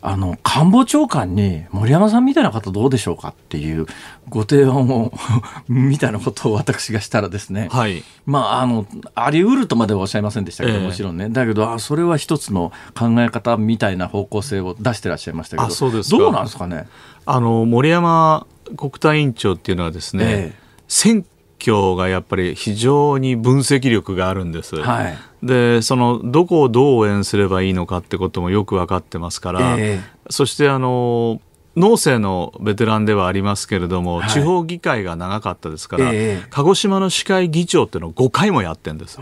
あの官房長官に森山さんみたいな方どうでしょうかっていうご提案を みたいなことを私がしたらですね、はい、まああのあり得るとまではおっしゃいませんでしたけど、えー、もちろんね。だけどあそれは一つの考え方みたいな方向性を出してらっしゃいましたけどそうですどうなんですかね？あの森山国対委員長っていうのはですね、えー選挙がやっぱり非常に分析力があるんです。はい、でそのどこをどう応援すればいいのかってこともよく分かってますから、えー、そしてあの農政のベテランではありますけれども、はい、地方議会が長かったですから、えー、鹿児島の市会議長っていうのを5回もやってるんです。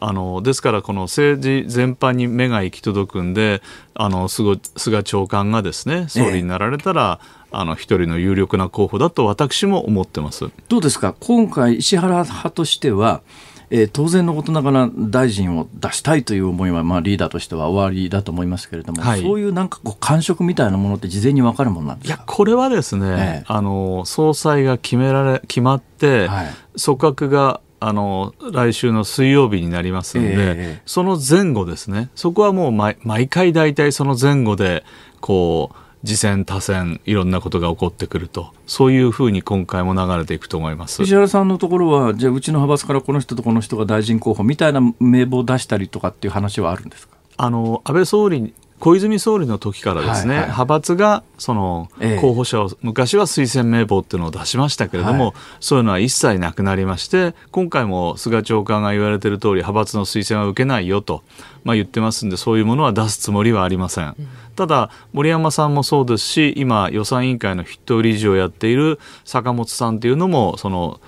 あのですからこの政治全般に目が行き届くんであの菅長官がですね総理になられたら、えあの一人の有力な候補だと私も思ってます。どうですか？今回石原派としてはえー、当然のことながら大臣を出したいという思いは、まあ、リーダーとしては終わりだと思いますけれども、はい、そういうなんかこう感触みたいなものって事前に分かるものなんですか？いやこれはですね、ええ、あの総裁が決められ決まって、はい、組閣があの来週の水曜日になりますので、え、その前後ですね。そこはもう毎毎回大体その前後でこう次戦多戦いろんなことが起こってくると。そういうふうに今回も流れていくと思います。石原さんのところはじゃあうちの派閥からこの人とこの人が大臣候補みたいな名簿を出したりとかっていう話はあるんですか？あの安倍総理小泉総理の時からですね、はいはい、派閥がその候補者を、ええ、昔は推薦名簿っていうのを出しましたけれども、はい、そういうのは一切なくなりまして今回も菅長官が言われている通り派閥の推薦は受けないよと、まあ、言ってますんでそういうものは出すつもりはありません。うん、ただ森山さんもそうですし今予算委員会の筆頭理事をやっている坂本さんっていうのもその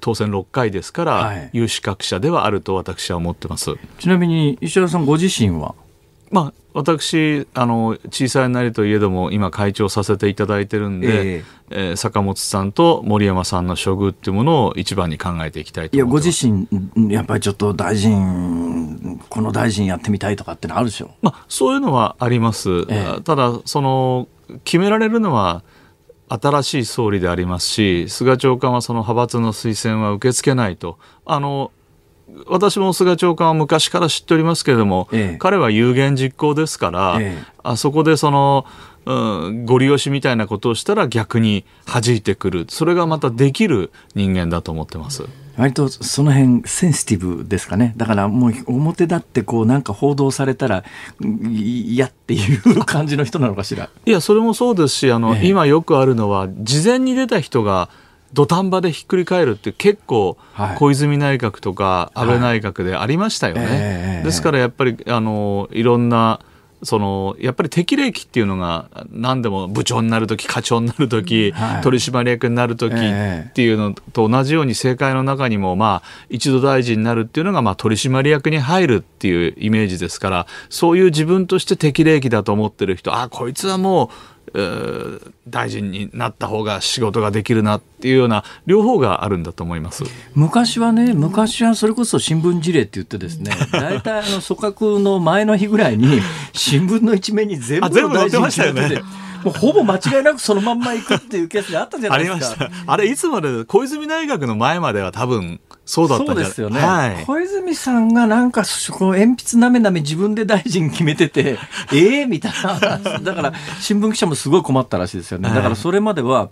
当選6回ですから、はい、有資格者ではあると私は思ってます。ちなみに石原さんご自身は？まあ、私あの小さいなりといえども今会長させていただいてるんで、えー、えー、坂本さんと森山さんの処遇っていうものを一番に考えていきたいといやご自身やっぱりちょっと大臣この大臣やってみたいとかってのあるでしょ、まあ、そういうのはあります、えー、ただその決められるのは新しい総理でありますし菅長官はその派閥の推薦は受け付けないと。あの私も菅長官は昔から知っておりますけれども、ええ、彼は有言実行ですから、え、あそこでその、うん、ご利用しみたいなことをしたら逆に弾いてくる。それがまたできる人間だと思ってます。割とその辺センシティブですかね。だからもう表だってこうなんか報道されたら嫌っていう感じの人なのかしら。いやそれもそうですしあの、今よくあるのは事前に出た人が土壇場でひっくり返るって結構、小泉内閣とか安倍内閣でありましたよね。はいえー、ですからやっぱりあのいろんなそのやっぱり適齢期っていうのが何でも部長になる時課長になる時、はい、取締役になる時っていうのと同じように政界の中にもまあ一度大臣になるっていうのがまあ取締役に入るっていうイメージですからそういう自分として適齢期だと思ってる人あこいつはもう大臣になった方が仕事ができるなっていうような両方があるんだと思います昔はね昔はそれこそ新聞事例って言ってですね 大体あの組閣の前の日ぐらいに新聞の一面に全部の大臣決めてて。もうほぼ間違いなくそのまんま行くっていうケースであったじゃないですか。あれいつまで小泉大学の前までは多分そうだったそうですよね、はい、小泉さんがなんかこの鉛筆なめなめ自分で大臣決めててえ えー、みたいな。だから新聞記者もすごい困ったらしいですよね、だからそれまでは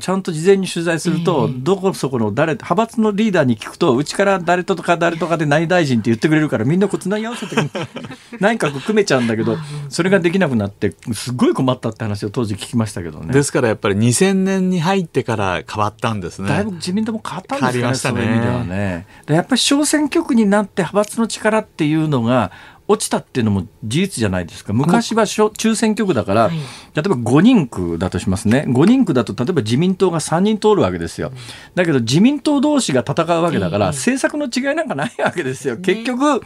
ちゃんと事前に取材すると、どこそこの誰派閥のリーダーに聞くとうちから誰とか誰とかで何大臣って言ってくれるからみんなこうつなぎ合わせて内閣 組めちゃうんだけどそれができなくなってすごい困ったって話を当時聞きましたけどね。ですからやっぱり2000年に入ってから変わったんですね。だいぶ自民党も変わったんですかね、ね、そういう意味ではねね。やっぱり小選挙区になって派閥の力っていうのが落ちたっていうのも事実じゃないですか。昔は中選挙区だから、はい、例えば5人区だとしますね。5人区だと例えば自民党が3人通るわけですよ。だけど自民党同士が戦うわけだから、政策の違いなんかないわけですよ。結局、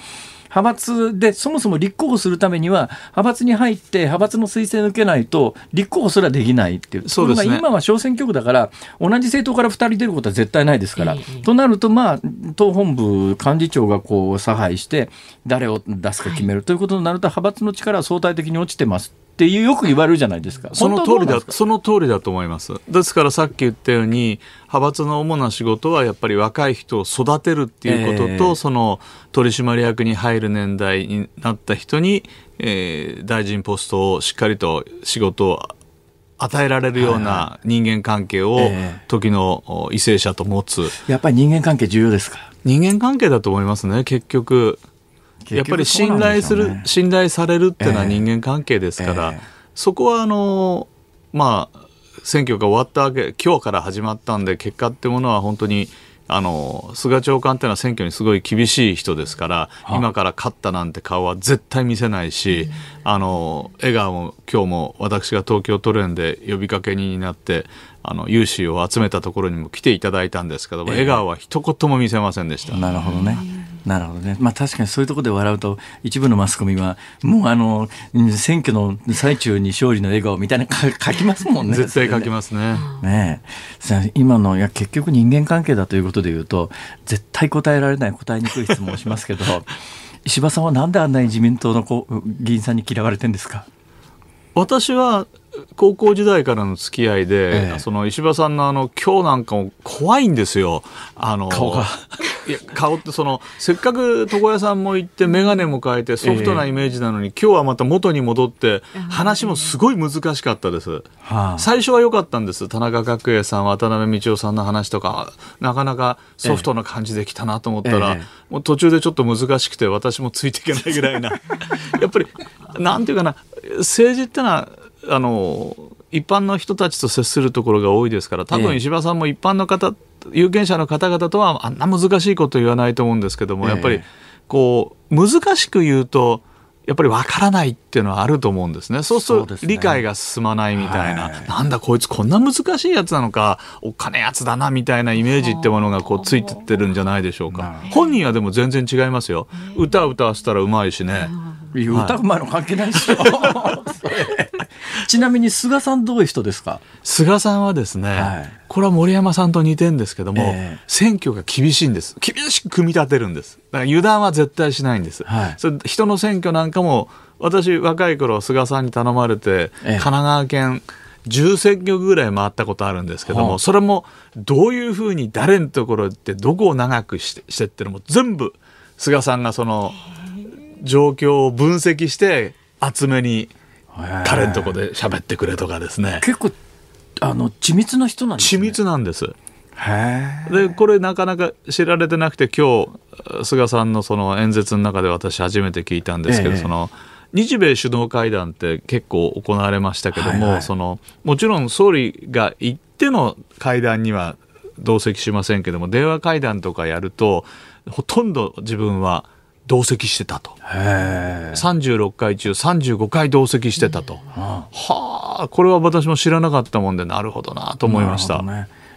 派閥でそもそも立候補するためには派閥に入って派閥の推薦を受けないと立候補すらできないっていう。そうです、ね、今は小選挙区だから同じ政党から2人出ることは絶対ないですから、となるとまあ党本部幹事長がこう差配して誰を出すか決める。ということになると派閥の力は相対的に落ちてますっていうよく言われるじゃないですか。その通りだ、その通りだと思います。ですからさっき言ったように、派閥の主な仕事はやっぱり若い人を育てるっていうことと、えー、その取締役に入る年代になった人に、えー、大臣ポストをしっかりと仕事を与えられるような人間関係を時の為政者と持つ、やっぱり人間関係重要ですか？人間関係だと思いますね。結局やっぱり信頼する、信頼されるっていうのは人間関係ですから、えーえ。ー、そこはあのまあ選挙が終わったわけ今日から始まったんで結果っていうものは本当にあの菅長官っていうのは選挙にすごい厳しい人ですから、今から勝ったなんて顔は絶対見せないし、あの笑顔も今日も私が東京都連で呼びかけになってあの有志を集めたところにも来ていただいたんですけども、笑顔は一言も見せませんでした。なるほどね。なるほどね。まあ確かにそういうところで笑うと、一部のマスコミは、もうあの、選挙の最中に勝利の笑顔みたいな書きますもんね。絶対書きますね。ね今の、いや、結局人間関係だということで言うと、絶対答えられない、答えにくい質問をしますけど、石破さんはなんであんなに自民党の議員さんに嫌われてんですか？私は高校時代からの付き合いで、ええ、その石破さんのあの今日なんかも怖いんですよ。あの顔がいや顔ってそのせっかく床屋さんも行って眼鏡も変えてソフトなイメージなのに、え、今日はまた元に戻って話もすごい難しかったです。はあ、最初は良かったんです。田中角栄さん渡辺道夫さんの話とかなかなかソフトな感じできたなと思ったら、もう途中でちょっと難しくて私もついていけないぐらいな。やっぱりなんていうかな政治ってのはあの一般の人たちと接するところが多いですから多分石破さんも一般の方、有権者の方々とはあんな難しいこと言わないと思うんですけども、やっぱりこう難しく言うとやっぱりわからないっていうのはあると思うんですね。そうすると理解が進まないみたいな、ね、なんだこいつこんな難しいやつなのか、お金やつだなみたいなイメージってものがこうついてってるんじゃないでしょうか。本人はでも全然違いますよ。歌歌わせたらうまいしね。歌うまいの関係ないですよ。ちなみに菅さんどういう人ですか？菅さんはですね、はい、これは森山さんと似てるんですけども、えー、選挙が厳しいんです。厳しく組み立てるんです。だから油断は絶対しないんです、はい、それ人の選挙なんかも私若い頃菅さんに頼まれて、えー、神奈川県10選挙ぐらい回ったことあるんですけども、それもどういうふうに誰のところってどこを長くしてしてってのも全部菅さんがその状況を分析して厚めに彼のとこで喋ってくれとかですね。結構あの緻密な人なんです、ね、緻密なんです。でこれなかなか知られてなくて今日菅さんのその演説の中で私初めて聞いたんですけど、ええ、その日米首脳会談って結構行われましたけども、はいはい、そのもちろん総理が行っての会談には同席しませんけども電話会談とかやるとほとんど自分は同席してたと。36回中35回同席してたと。はあ、これは私も知らなかったもんで、なるほどなと思いました。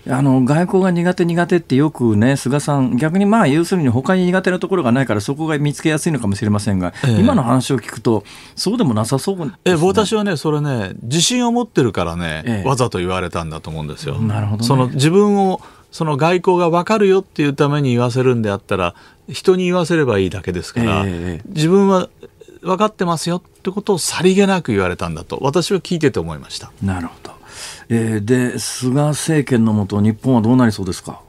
あの外交が苦手苦手ってよくね菅さん逆にまあ要するに他に苦手なところがないからそこが見つけやすいのかもしれませんが、え今の話を聞くとそうでもなさそう、ね、え私はねそれね自信を持ってるからね、え、わざと言われたんだと思うんですよ。なるほど、ね、その自分をその外交が分かるよっていうために言わせるんであったら人に言わせればいいだけですから、自分は分かってますよってことをさりげなく言われたんだと私は聞いてて思いました。なるほど。えー、で菅政権のもと日本はどうなりそうですか？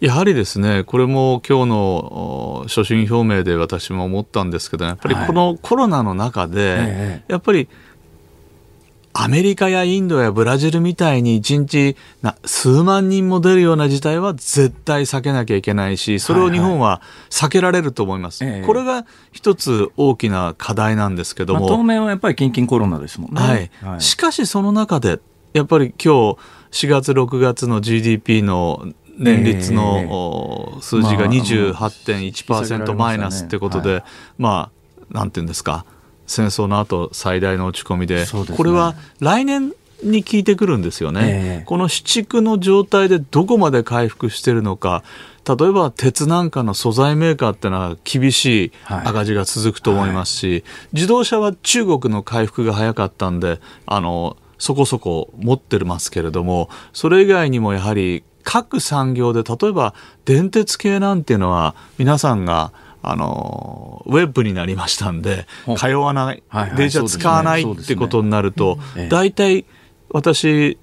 やはりですねこれも今日の所信表明で私も思ったんですけどやっぱりこのコロナの中で、はい、やっぱりアメリカやインドやブラジルみたいに一日数万人も出るような事態は絶対避けなきゃいけないしそれを日本は避けられると思います、はいはい、これが一つ大きな課題なんですけども、まあ、当面はやっぱり近々コロナですもんね、はい、はい、しかしその中でやっぱり今日4月6月の GDP の年率の数字が28.1%マイナスってことで、まあ、なんていうんですか、戦争の後最大の落ち込みで、これは来年に効いてくるんですよね、この市地区の状態でどこまで回復してるのか、例えば鉄なんかの素材メーカーってのは厳しい赤字が続くと思いますし、自動車は中国の回復が早かったんで、あのそこそこ持ってますけれどもそれ以外にもやはり各産業で例えば電鉄系なんていうのは皆さんがあのウェブになりましたんで通わない、はいはい、電車使わないってことになると大体、私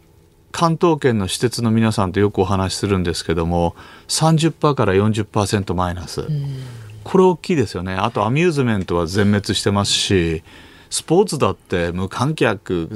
関東圏の私鉄の皆さんとよくお話しするんですけども30%から40%マイナス。これ大きいですよね。あとアミューズメントは全滅してますし、スポーツだって無観客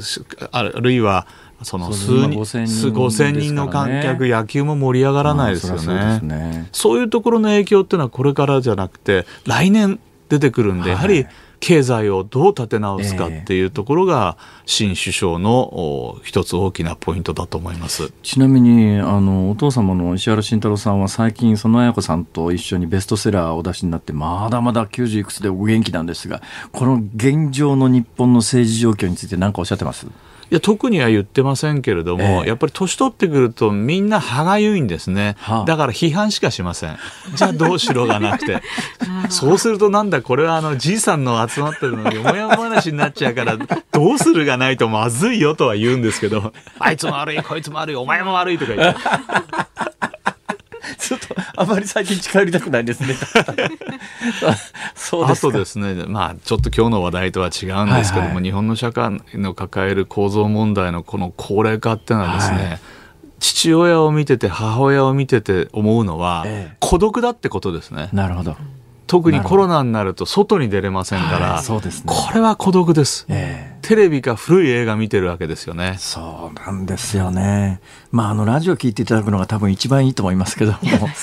あるいはその数5000人の観客、野球も盛り上がらないですよね,、ねそういうところの影響っていうのはこれからじゃなくて来年出てくるんで、やはり経済をどう立て直すかっていうところが、新首相の一つ大きなポイントだと思います。ちなみにあのお父様の石原慎太郎さんは最近その綾子さんと一緒にベストセラーをお出しになってまだまだ90いくつでお元気なんですがこの現状の日本の政治状況について何かおっしゃってます？いや特には言ってませんけれども、ええ、やっぱり年取ってくるとみんな歯がゆいんですね、はあ、だから批判しかしません。じゃあどうしろがなくて。そうするとなんだこれはあのじいさんの集まってるのによもやま話になっちゃうからどうするがないとまずいよとは言うんですけど あいつも悪いこいつも悪いお前も悪いとか言って。ちょっとあまり最近近寄りたくないですね。そう あとですね、まあちょっと今日の話題とは違うんですけども、はいはい、日本の社会の抱える構造問題のこの高齢化っていうのはですね、はい父親を見てて母親を見てて思うのは、ええ、孤独だってことですね。なるほど。特にコロナになると外に出れませんから、はいね、これは孤独です、えー、テレビか古い映画見てるわけですよね。そうなんですよね。まああのラジオ聞いていただくのが多分一番いいと思いますけども、ね、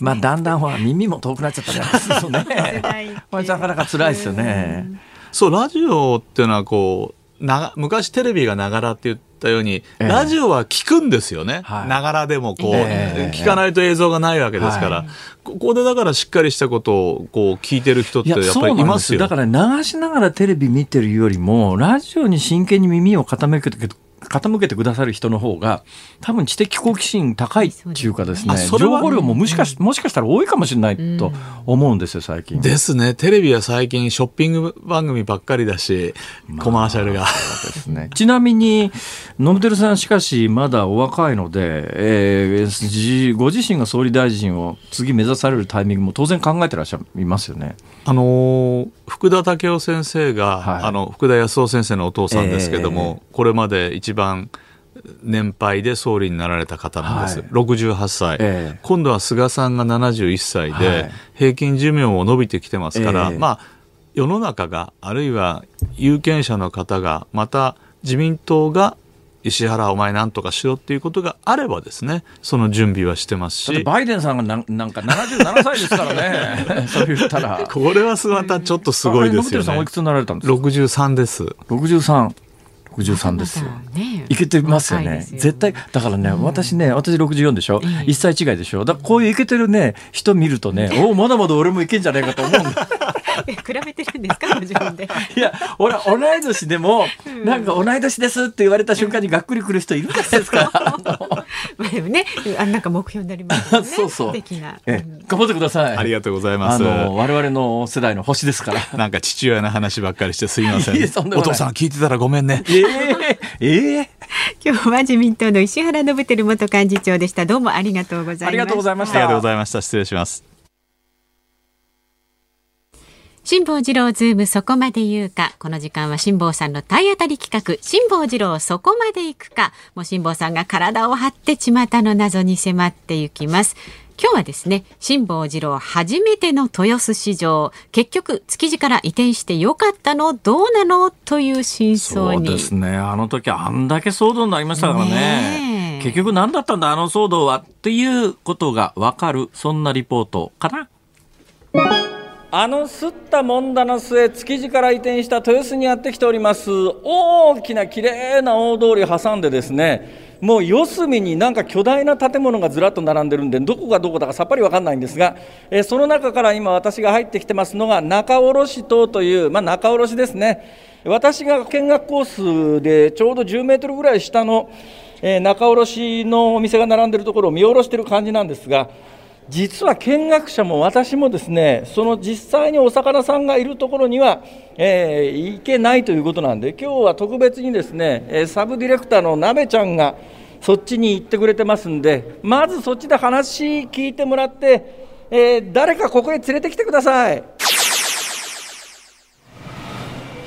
まあだんだんほら耳も遠くなっちゃったり するとね なかなか辛いですよね。そうラジオっていうのはこうな昔テレビがながらって言ったように、えー、ラジオは聞くんですよね。ながらでもこう、えー、聞かないと映像がないわけですから、ここでだからしっかりしたことをこう聞いてる人ってやっぱりいますよ。だから流しながらテレビ見てるよりも、ラジオに真剣に耳を傾けて傾けてくださる人の方が多分知的好奇心高いっていうかですね情報量ももしかしもしかしたら多いかもしれないと思うんですよ最近。ですねテレビは最近ショッピング番組ばっかりだし、コマーシャルが。ですね、ちなみにノブテルさんしかしまだお若いので、えー、ご自身が総理大臣を次目指されるタイミングも当然考えてらっしゃいますよね。あの福田武雄先生が、はい、あの福田康夫先生のお父さんですけども、えー、これまで一番年配で総理になられた方なんです、はい、68歳、えー、今度は菅さんが71歳で、はい、平均寿命も伸びてきてますから、えー、まあ世の中があるいは有権者の方がまた自民党が石原お前なんとかしろっていうことがあればですねその準備はしてますし。バイデンさんがななんか77歳ですからね。そう言ったら。これはまたちょっとすごいですよね。おいくつになられたんですか？63です。63 63ですよ。いけてますよね。絶対だからね、私ね、私64でしょ？1歳違いでしょ？だこういういけてるね人見るとね、おまだまだ俺もいけんじゃないかと思うんだ。比べてるんですか自分で？いや、俺同い年でも、なんか同い年ですって言われた瞬間にがっくりくる人いるんですか。まあでもね、あなんか目標になりますね。そうそう。的な。え、頑張ってください。ありがとうござます。あの我々の世代の星ですから。なんか父親の話ばっかりしてすいません。お父さん聞いてたらごめんね。ええええ今日は自民党の石原伸晃元幹事長でした。どうもありがとうございました。ありがとうございました。ありがとうございました。失礼します。辛坊治郎ズームそこまで言うか。この時間は辛坊さんの体当たり企画、辛坊治郎そこまで行くか。もう辛坊さんが体を張って巷の謎に迫っていきます。今日はですね辛坊治郎初めての豊洲市場。結局築地から移転してよかったのどうなの？という真相に。そうですね。あの時あんだけ騒動になりましたからね。結局何だったんだあの騒動は？っていうことがわかる。そんなリポートかなあのすったもんだの末築地から移転した豊洲にやってきております。大きな綺麗な大通りを挟んでですねもう四隅になんか巨大な建物がずらっと並んでるんでどこがどこだかさっぱり分かんないんですが、え、その中から今私が入ってきてますのが仲卸棟という、まあ、仲卸ですね。私が見学コースでちょうど10メートルぐらい下の、えー、仲卸のお店が並んでるところを見下ろしてる感じなんですが実は見学者も私もですねその実際にお魚さんがいるところには、えー、行けないということなんで今日は特別にですねサブディレクターのなべちゃんがそっちに行ってくれてますんでまずそっちで話聞いてもらって、えー、誰かここへ連れてきてください。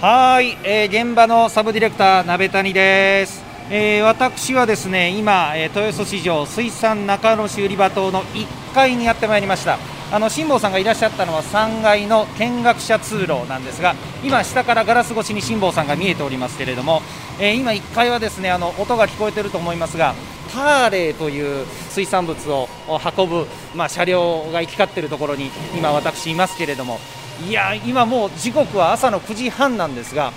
はい、えー、現場のサブディレクター鍋谷です。えー、私はですね今、え、豊洲市場水産中野市売り場棟の1階にやってまいりました。あの辛坊さんがいらっしゃったのは3階の見学者通路なんですが今下からガラス越しに辛坊さんが見えておりますけれども、えー、今1階はですねあの音が聞こえてると思いますがターレーという水産物を運ぶ、まあ、車両が行き交っているところに今私いますけれどもいや今もう時刻は朝の9時半なんですが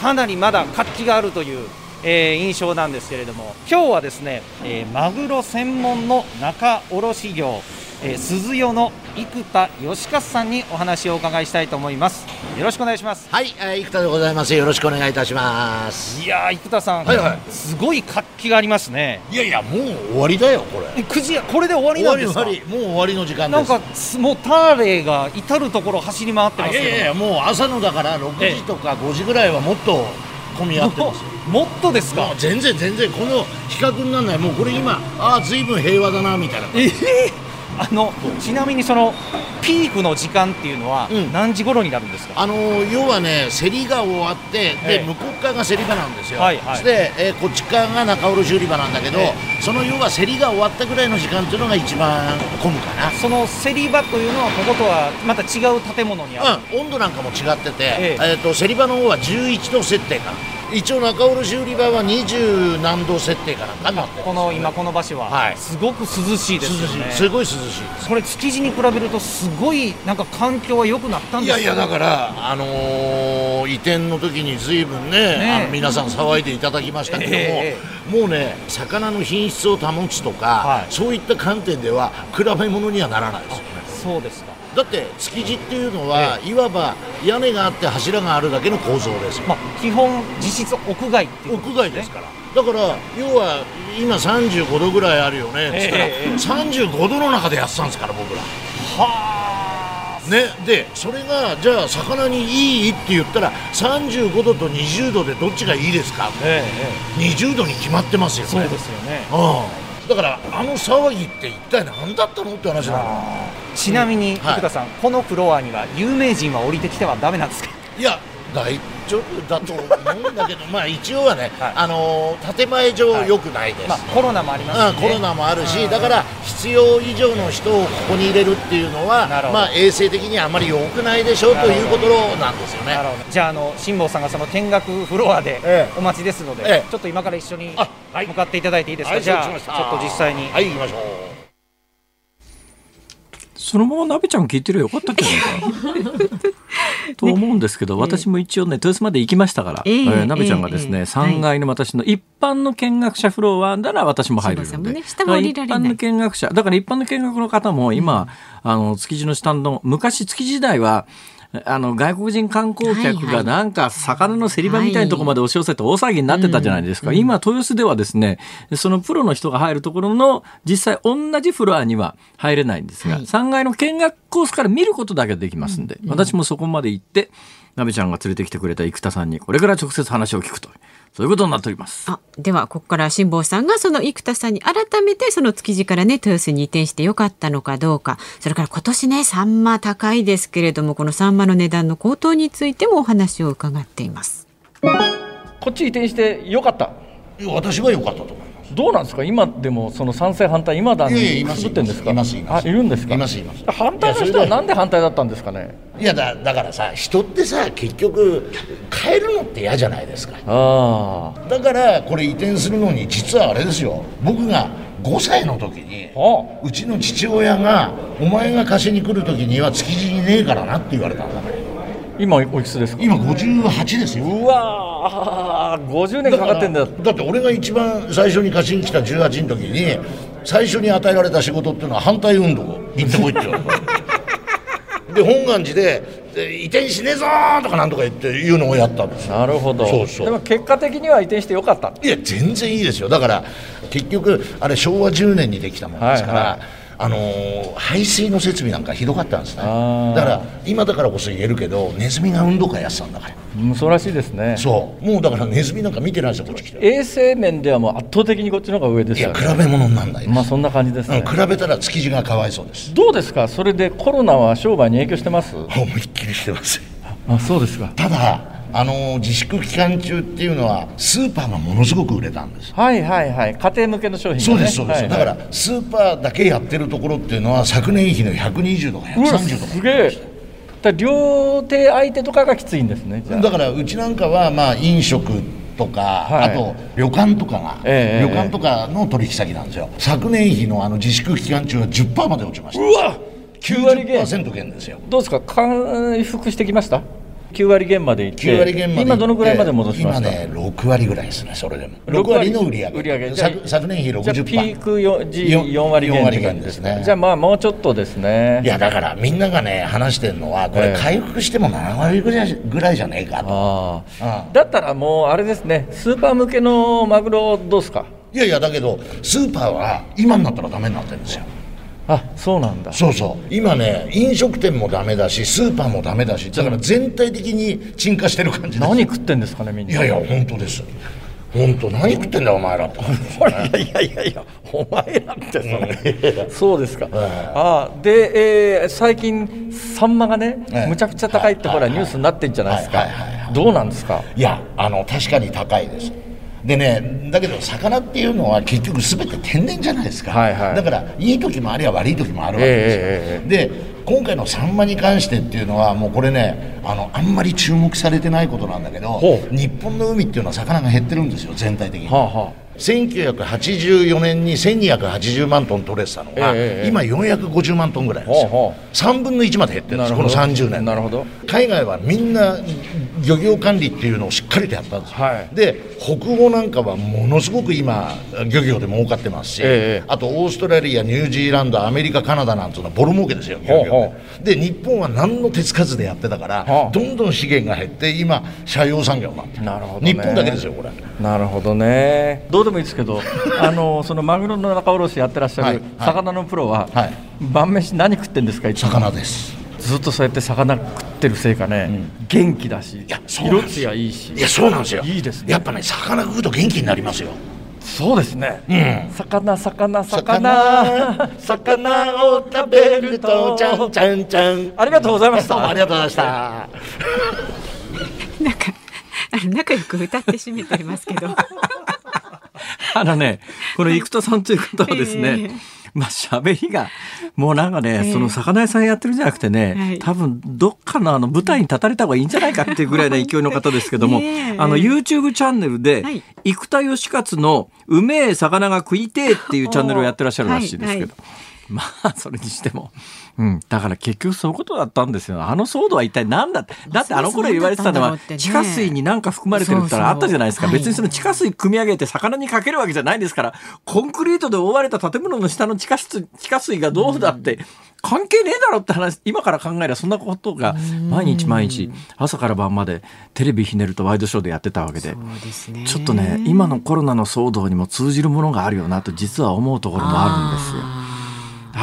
かなりまだ活気があるというえー、印象なんですけれども今日はですね、えー、マグロ専門の仲卸業、えー、鈴代の生田義勝さんにお話をお伺いしたいと思います。よろしくお願いします。はい、えー、生田でございます。よろしくお願いいたします。いや生田さん、はいはい、すごい活気がありますね。いやいやもう終わりだよこれ。9時これで終わりなんですか？もう終わりの時間なんかもうターレーが至る所走り回ってますいやいやもう朝のだから6時とか5時ぐらいはもっと混み合ってますもっとですか？全然全然この比較にならない。もうこれ今ああ随分平和だなみたいなえーあのちなみにそのピークの時間っていうのは何時頃になるんですか、あの要はね競りが終わってで、向こう側が競り場なんですよ、はいはい、で、えー、こっち側が仲卸売り場なんだけど、その要は競りが終わったぐらいの時間っていうのが一番混むかな。その競り場というのはこことはまた違う建物にある、うん、温度なんかも違ってて、えー、えーと競り場の方は11度設定かな一応仲卸売り場は二十何度設定かなんかなってこの今この場所は、はい、すごく涼しいですよね。すごい涼しい。これ築地に比べるとすごいなんか環境は良くなったんですか？いやいやだからあのー、移転の時にずいぶんね、ね、あの皆さん騒いでいただきましたけども、えー、もうね魚の品質を保つとか、はい、そういった観点では比べ物にはならないですよね。そうですかだって築地っていうのは、いわば屋根があって柱があるだけの構造です。まあ、基本実質屋外っていう、ね、屋外ですから。だから要は今35度ぐらいあるよね。っつったら、えー、35度の中でやってたんですから僕ら。はあ。ね。でそれがじゃあ魚にいいって言ったら35度と20度でどっちがいいですか、えー、20度に決まってますよねそうですよね。うんだからあの騒ぎって一体何だったのって話なのちなみに、生田さん、このフロアには有名人は降りてきてはだめなんですか？いや大丈夫だと思うんだけど、まあ一応はね、はい、あの建前上よくないです、はいまあ、コロナもあります、ね、コロナもあるし、だから必要以上の人をここに入れるっていうのは、まあ衛生的にあまり良くないでしょうということなんですよね。じゃああの辛坊さんがその見学フロアでお待ちですので、ええ、ちょっと今から一緒に向かっていただいていいですか？はい、じゃあちょっと実際に。はい行きましょう。そのまま鍋ちゃん聞いてるよ。かったっけ と思うんですけど、私も一応ね豊洲まで行きましたから、えー、鍋ちゃんがですね、えー、3階の私の一般の見学者フロアなら私も入るので、ね、一般の見学者だから一般の見学の方も今、うん、あの築地のスタンド昔築地時代はあの外国人観光客がなんか魚の競り場みたいなところまで押し寄せて大騒ぎになってたじゃないですか、今豊洲ではですねそのプロの人が入るところの実際同じフロアには入れないんですが、はい、3階の見学コースから見ることだけできますんで、私もそこまで行ってなべちゃんが連れてきてくれた生田さんにこれから直接話を聞くとそういうことになっております。あではここから辛坊さんがその生田さんに改めてその築地からね豊洲に移転してよかったのかどうか。それから今年ねサンマ高いですけれどもこのサンマの値段の高騰についてもお話を伺っています。こっち移転してよかった。私は良かったと思いますどうなんですか？今でもその賛成反対今だに作ってんですか？いますいます。いるんですか？いますいます。反対の人はなんで反対だったんですかね？いやだだからさ人ってさ結局変えるのって嫌じゃないですか。あだからこれ移転するのに実はあれですよ。僕が5歳の時にうちの父親が「お前が貸しに来る時には築地にねえからな」って言われたんだから今おいくつですか？今58ですよ。うわー50年かかってんだ。だって俺が一番最初に貸しに来た18の時に最初に与えられた仕事っていうのは反対運動行ってこいって言われた。で本願寺で移転しねえぞとかなんとか言っていうのをやったんですなるほど。そうそう。でも結果的には移転してよかった。いや全然いいですよ。だから結局あれ昭和10年にできたものですから、はいはいあのー、排水の設備なんかひどかったんですね。だから今だからこそ言えるけどネズミが運動会やってたんだから。うん、そうらしいですね。そう。もうだからネズミなんか見てないですよこっち来て。衛生面ではもう圧倒的にこっちの方が上ですよ、ね、いや比べ物になんないまあそんな感じですね、うん、比べたら築地がかわいそうです。どうですか？それでコロナは商売に影響してます？思いっきりしてます。あそうですか。ただあの自粛期間中っていうのはスーパーがものすごく売れたんです。はいはいはい。家庭向けの商品、ね、そうですそうです、はいはい、だからスーパーだけやってるところっていうのは昨年比の120とか130とかすげえ。だ料亭相手とかがきついんですねだからうちなんかはまあ飲食とか、はい、あと旅館とかが、えー、旅館とかの取引先なんですよ。昨年比のあの自粛期間中は10%まで落ちました。うわ9割減減ですよ。どうですか？回復してきました？9割減までいって9割減まで今どのぐらいまで戻しま今ね6割ぐらいですねそれでも。6割？の売り上げ。売上昨昨年比60%じゃピーク 4, 4割減割減ですね。じゃあまあもうちょっとですね。いやだからみんながね話してるのはこれ回復しても7割ぐらいぐらいじゃねえかと、うん、だったらもうあれですねスーパー向けのマグロどうですか？いやいやだけどスーパーは今になったらダメになってるんですよあそうなんだ。そうそう。今ね飲食店もダメだしスーパーもダメだしだから全体的に沈下してる感じです。何食ってんですかねみんないやいや本当です。本当何食ってんだお前ら。って、ね、いやいやいやいやお前らってそそうですか、あで、えー、最近サンマがね、むちゃくちゃ高いってほらニュースになってんじゃないですか。どうなんですか？いやあの確かに高いですでねだけど魚っていうのは結局すべて天然じゃないですか、はいはい、だからいい時もありゃ悪い時もあるわけですよ、えー、で今回のサンマに関してっていうのはもうこれねあのあんまり注目されてないことなんだけど日本の海っていうのは魚が減ってるんですよ全体的に。はあはあ1984年に1280万トン取れてたのが、えー、今450万トンぐらいですよ、ほう3分の1まで減ってるんですこの30年。なるほど。海外はみんな漁業管理っていうのをしっかりとやったんですよ、はい、で北欧なんかはものすごく今漁業で儲かってますし、えー、あとオーストラリアニュージーランドアメリカカナダなんていうのはボロ儲けですよ漁業で。で日本は何の手つかずでやってたからどんどん資源が減って今社用産業になってなるほど、ね、日本だけですよこれ。なるほどね。どうでもいいですけどあのそのマグロの仲卸やってらっしゃる魚のプロは、はい、晩飯何食ってんですか魚です。ずっとそうやって魚食ってるせいかね、うん、元気だし色艶いいし。いやそうなんですよ。いいですね。やっぱね魚食うと元気になりますよ。そうですね、うん、魚魚魚。魚を食べるとちゃんちゃんちゃん。ありがとうございました。ありがとうございました。なんかあの仲良く歌って締めてますけど あのね、この生田さんという方はですね、えー、まあ喋りが、もうなんかね、えー、その魚屋さんやってるんじゃなくてね、はい、多分どっかのあの舞台に立たれた方がいいんじゃないかっていうぐらいの勢いの方ですけども、ね、あの YouTube チャンネルで、はい、生田義勝のうめえ魚が食いてえっていうチャンネルをやってらっしゃるらしいですけど、はい。はい、まあそれにしても。うん、だから結局そういうことだったんですよ。あの騒動は一体何だって。だってあの頃言われてたのは、地下水に何か含まれてるってあったじゃないですか。別にその地下水汲み上げて魚にかけるわけじゃないですから、コンクリートで覆われた建物の下の地下水地下水がどうだって、関係ねえだろって話。今から考えればそんなことが毎日毎日朝から晩までテレビひねるとワイドショーでやってたわけで、ね、ちょっとね今のコロナの騒動にも通じるものがあるよなと実は思うところもあるんですよ。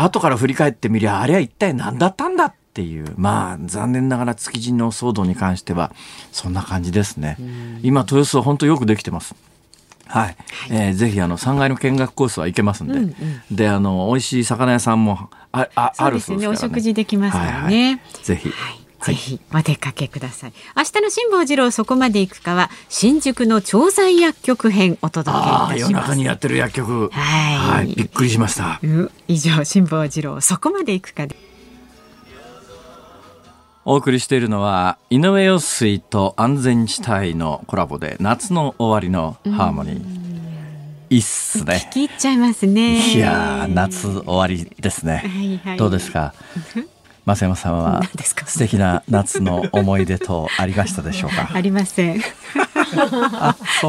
後から振り返ってみりゃあれは一体何だったんだっていう。まあ残念ながら築地の騒動に関してはそんな感じですね。今豊洲は本当よくできてます。はい、はい、えー、ぜひあの3階の見学コースは行けますんで、うんうん、であの美味しい魚屋さんもあああるそうですね、お食事できますからね、はいはい、ぜひ、はいぜひお出かけください。明日の辛坊治郎そこまで行くかは新宿の調剤薬局編お届けいたします。夜中にやってる薬局。はい、びっくりしました。うん、以上辛坊治郎そこまで行くかで。お送りしているのは井上陽水と安全地帯のコラボで夏の終わりのハーモニー。いいっすね。聞き入っちゃいますね。いや夏終わりですね。はいはい、どうですか？増山さんは素敵な夏の思い出とありましたでしょうか？ありません。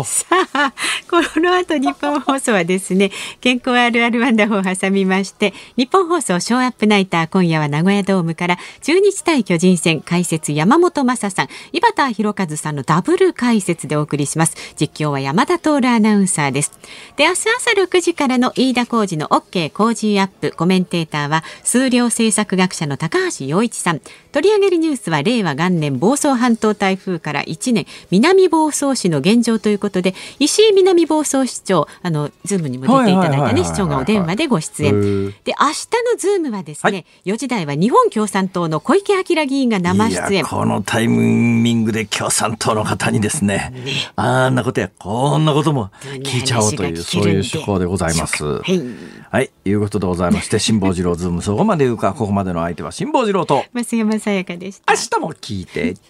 さあこの後日本放送はですね健康あるあるワンダホを挟みまして日本放送ショーアップナイター今夜は名古屋ドームから中日対巨人戦解説山本昌さん井端弘和さんのダブル解説でお送りします。実況は山田徹アナウンサーです。で明日朝6時からの飯田浩二の OK 工事アップコメンテーターは数量政策学者の高橋洋一さん。取り上げるニュースは令和元年房総半島台風から1年。南房総市の現状ということで石井南房総市長あのズームにも出ていただいたね市長がお電話でご出演。で明日のズームはですね、はい、4時台は日本共産党の小池晃議員が生出演。このタイミングで共産党の方にですね、ね、あんなことやこんなことも聞いちゃおうというそういう手法でございます。はい、はい、いうことでございまして辛坊治郎ズームそこまで言うかここまでの相手は辛坊治郎と。増山さやかでした。明日も聞いて。ち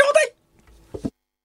ょうだい。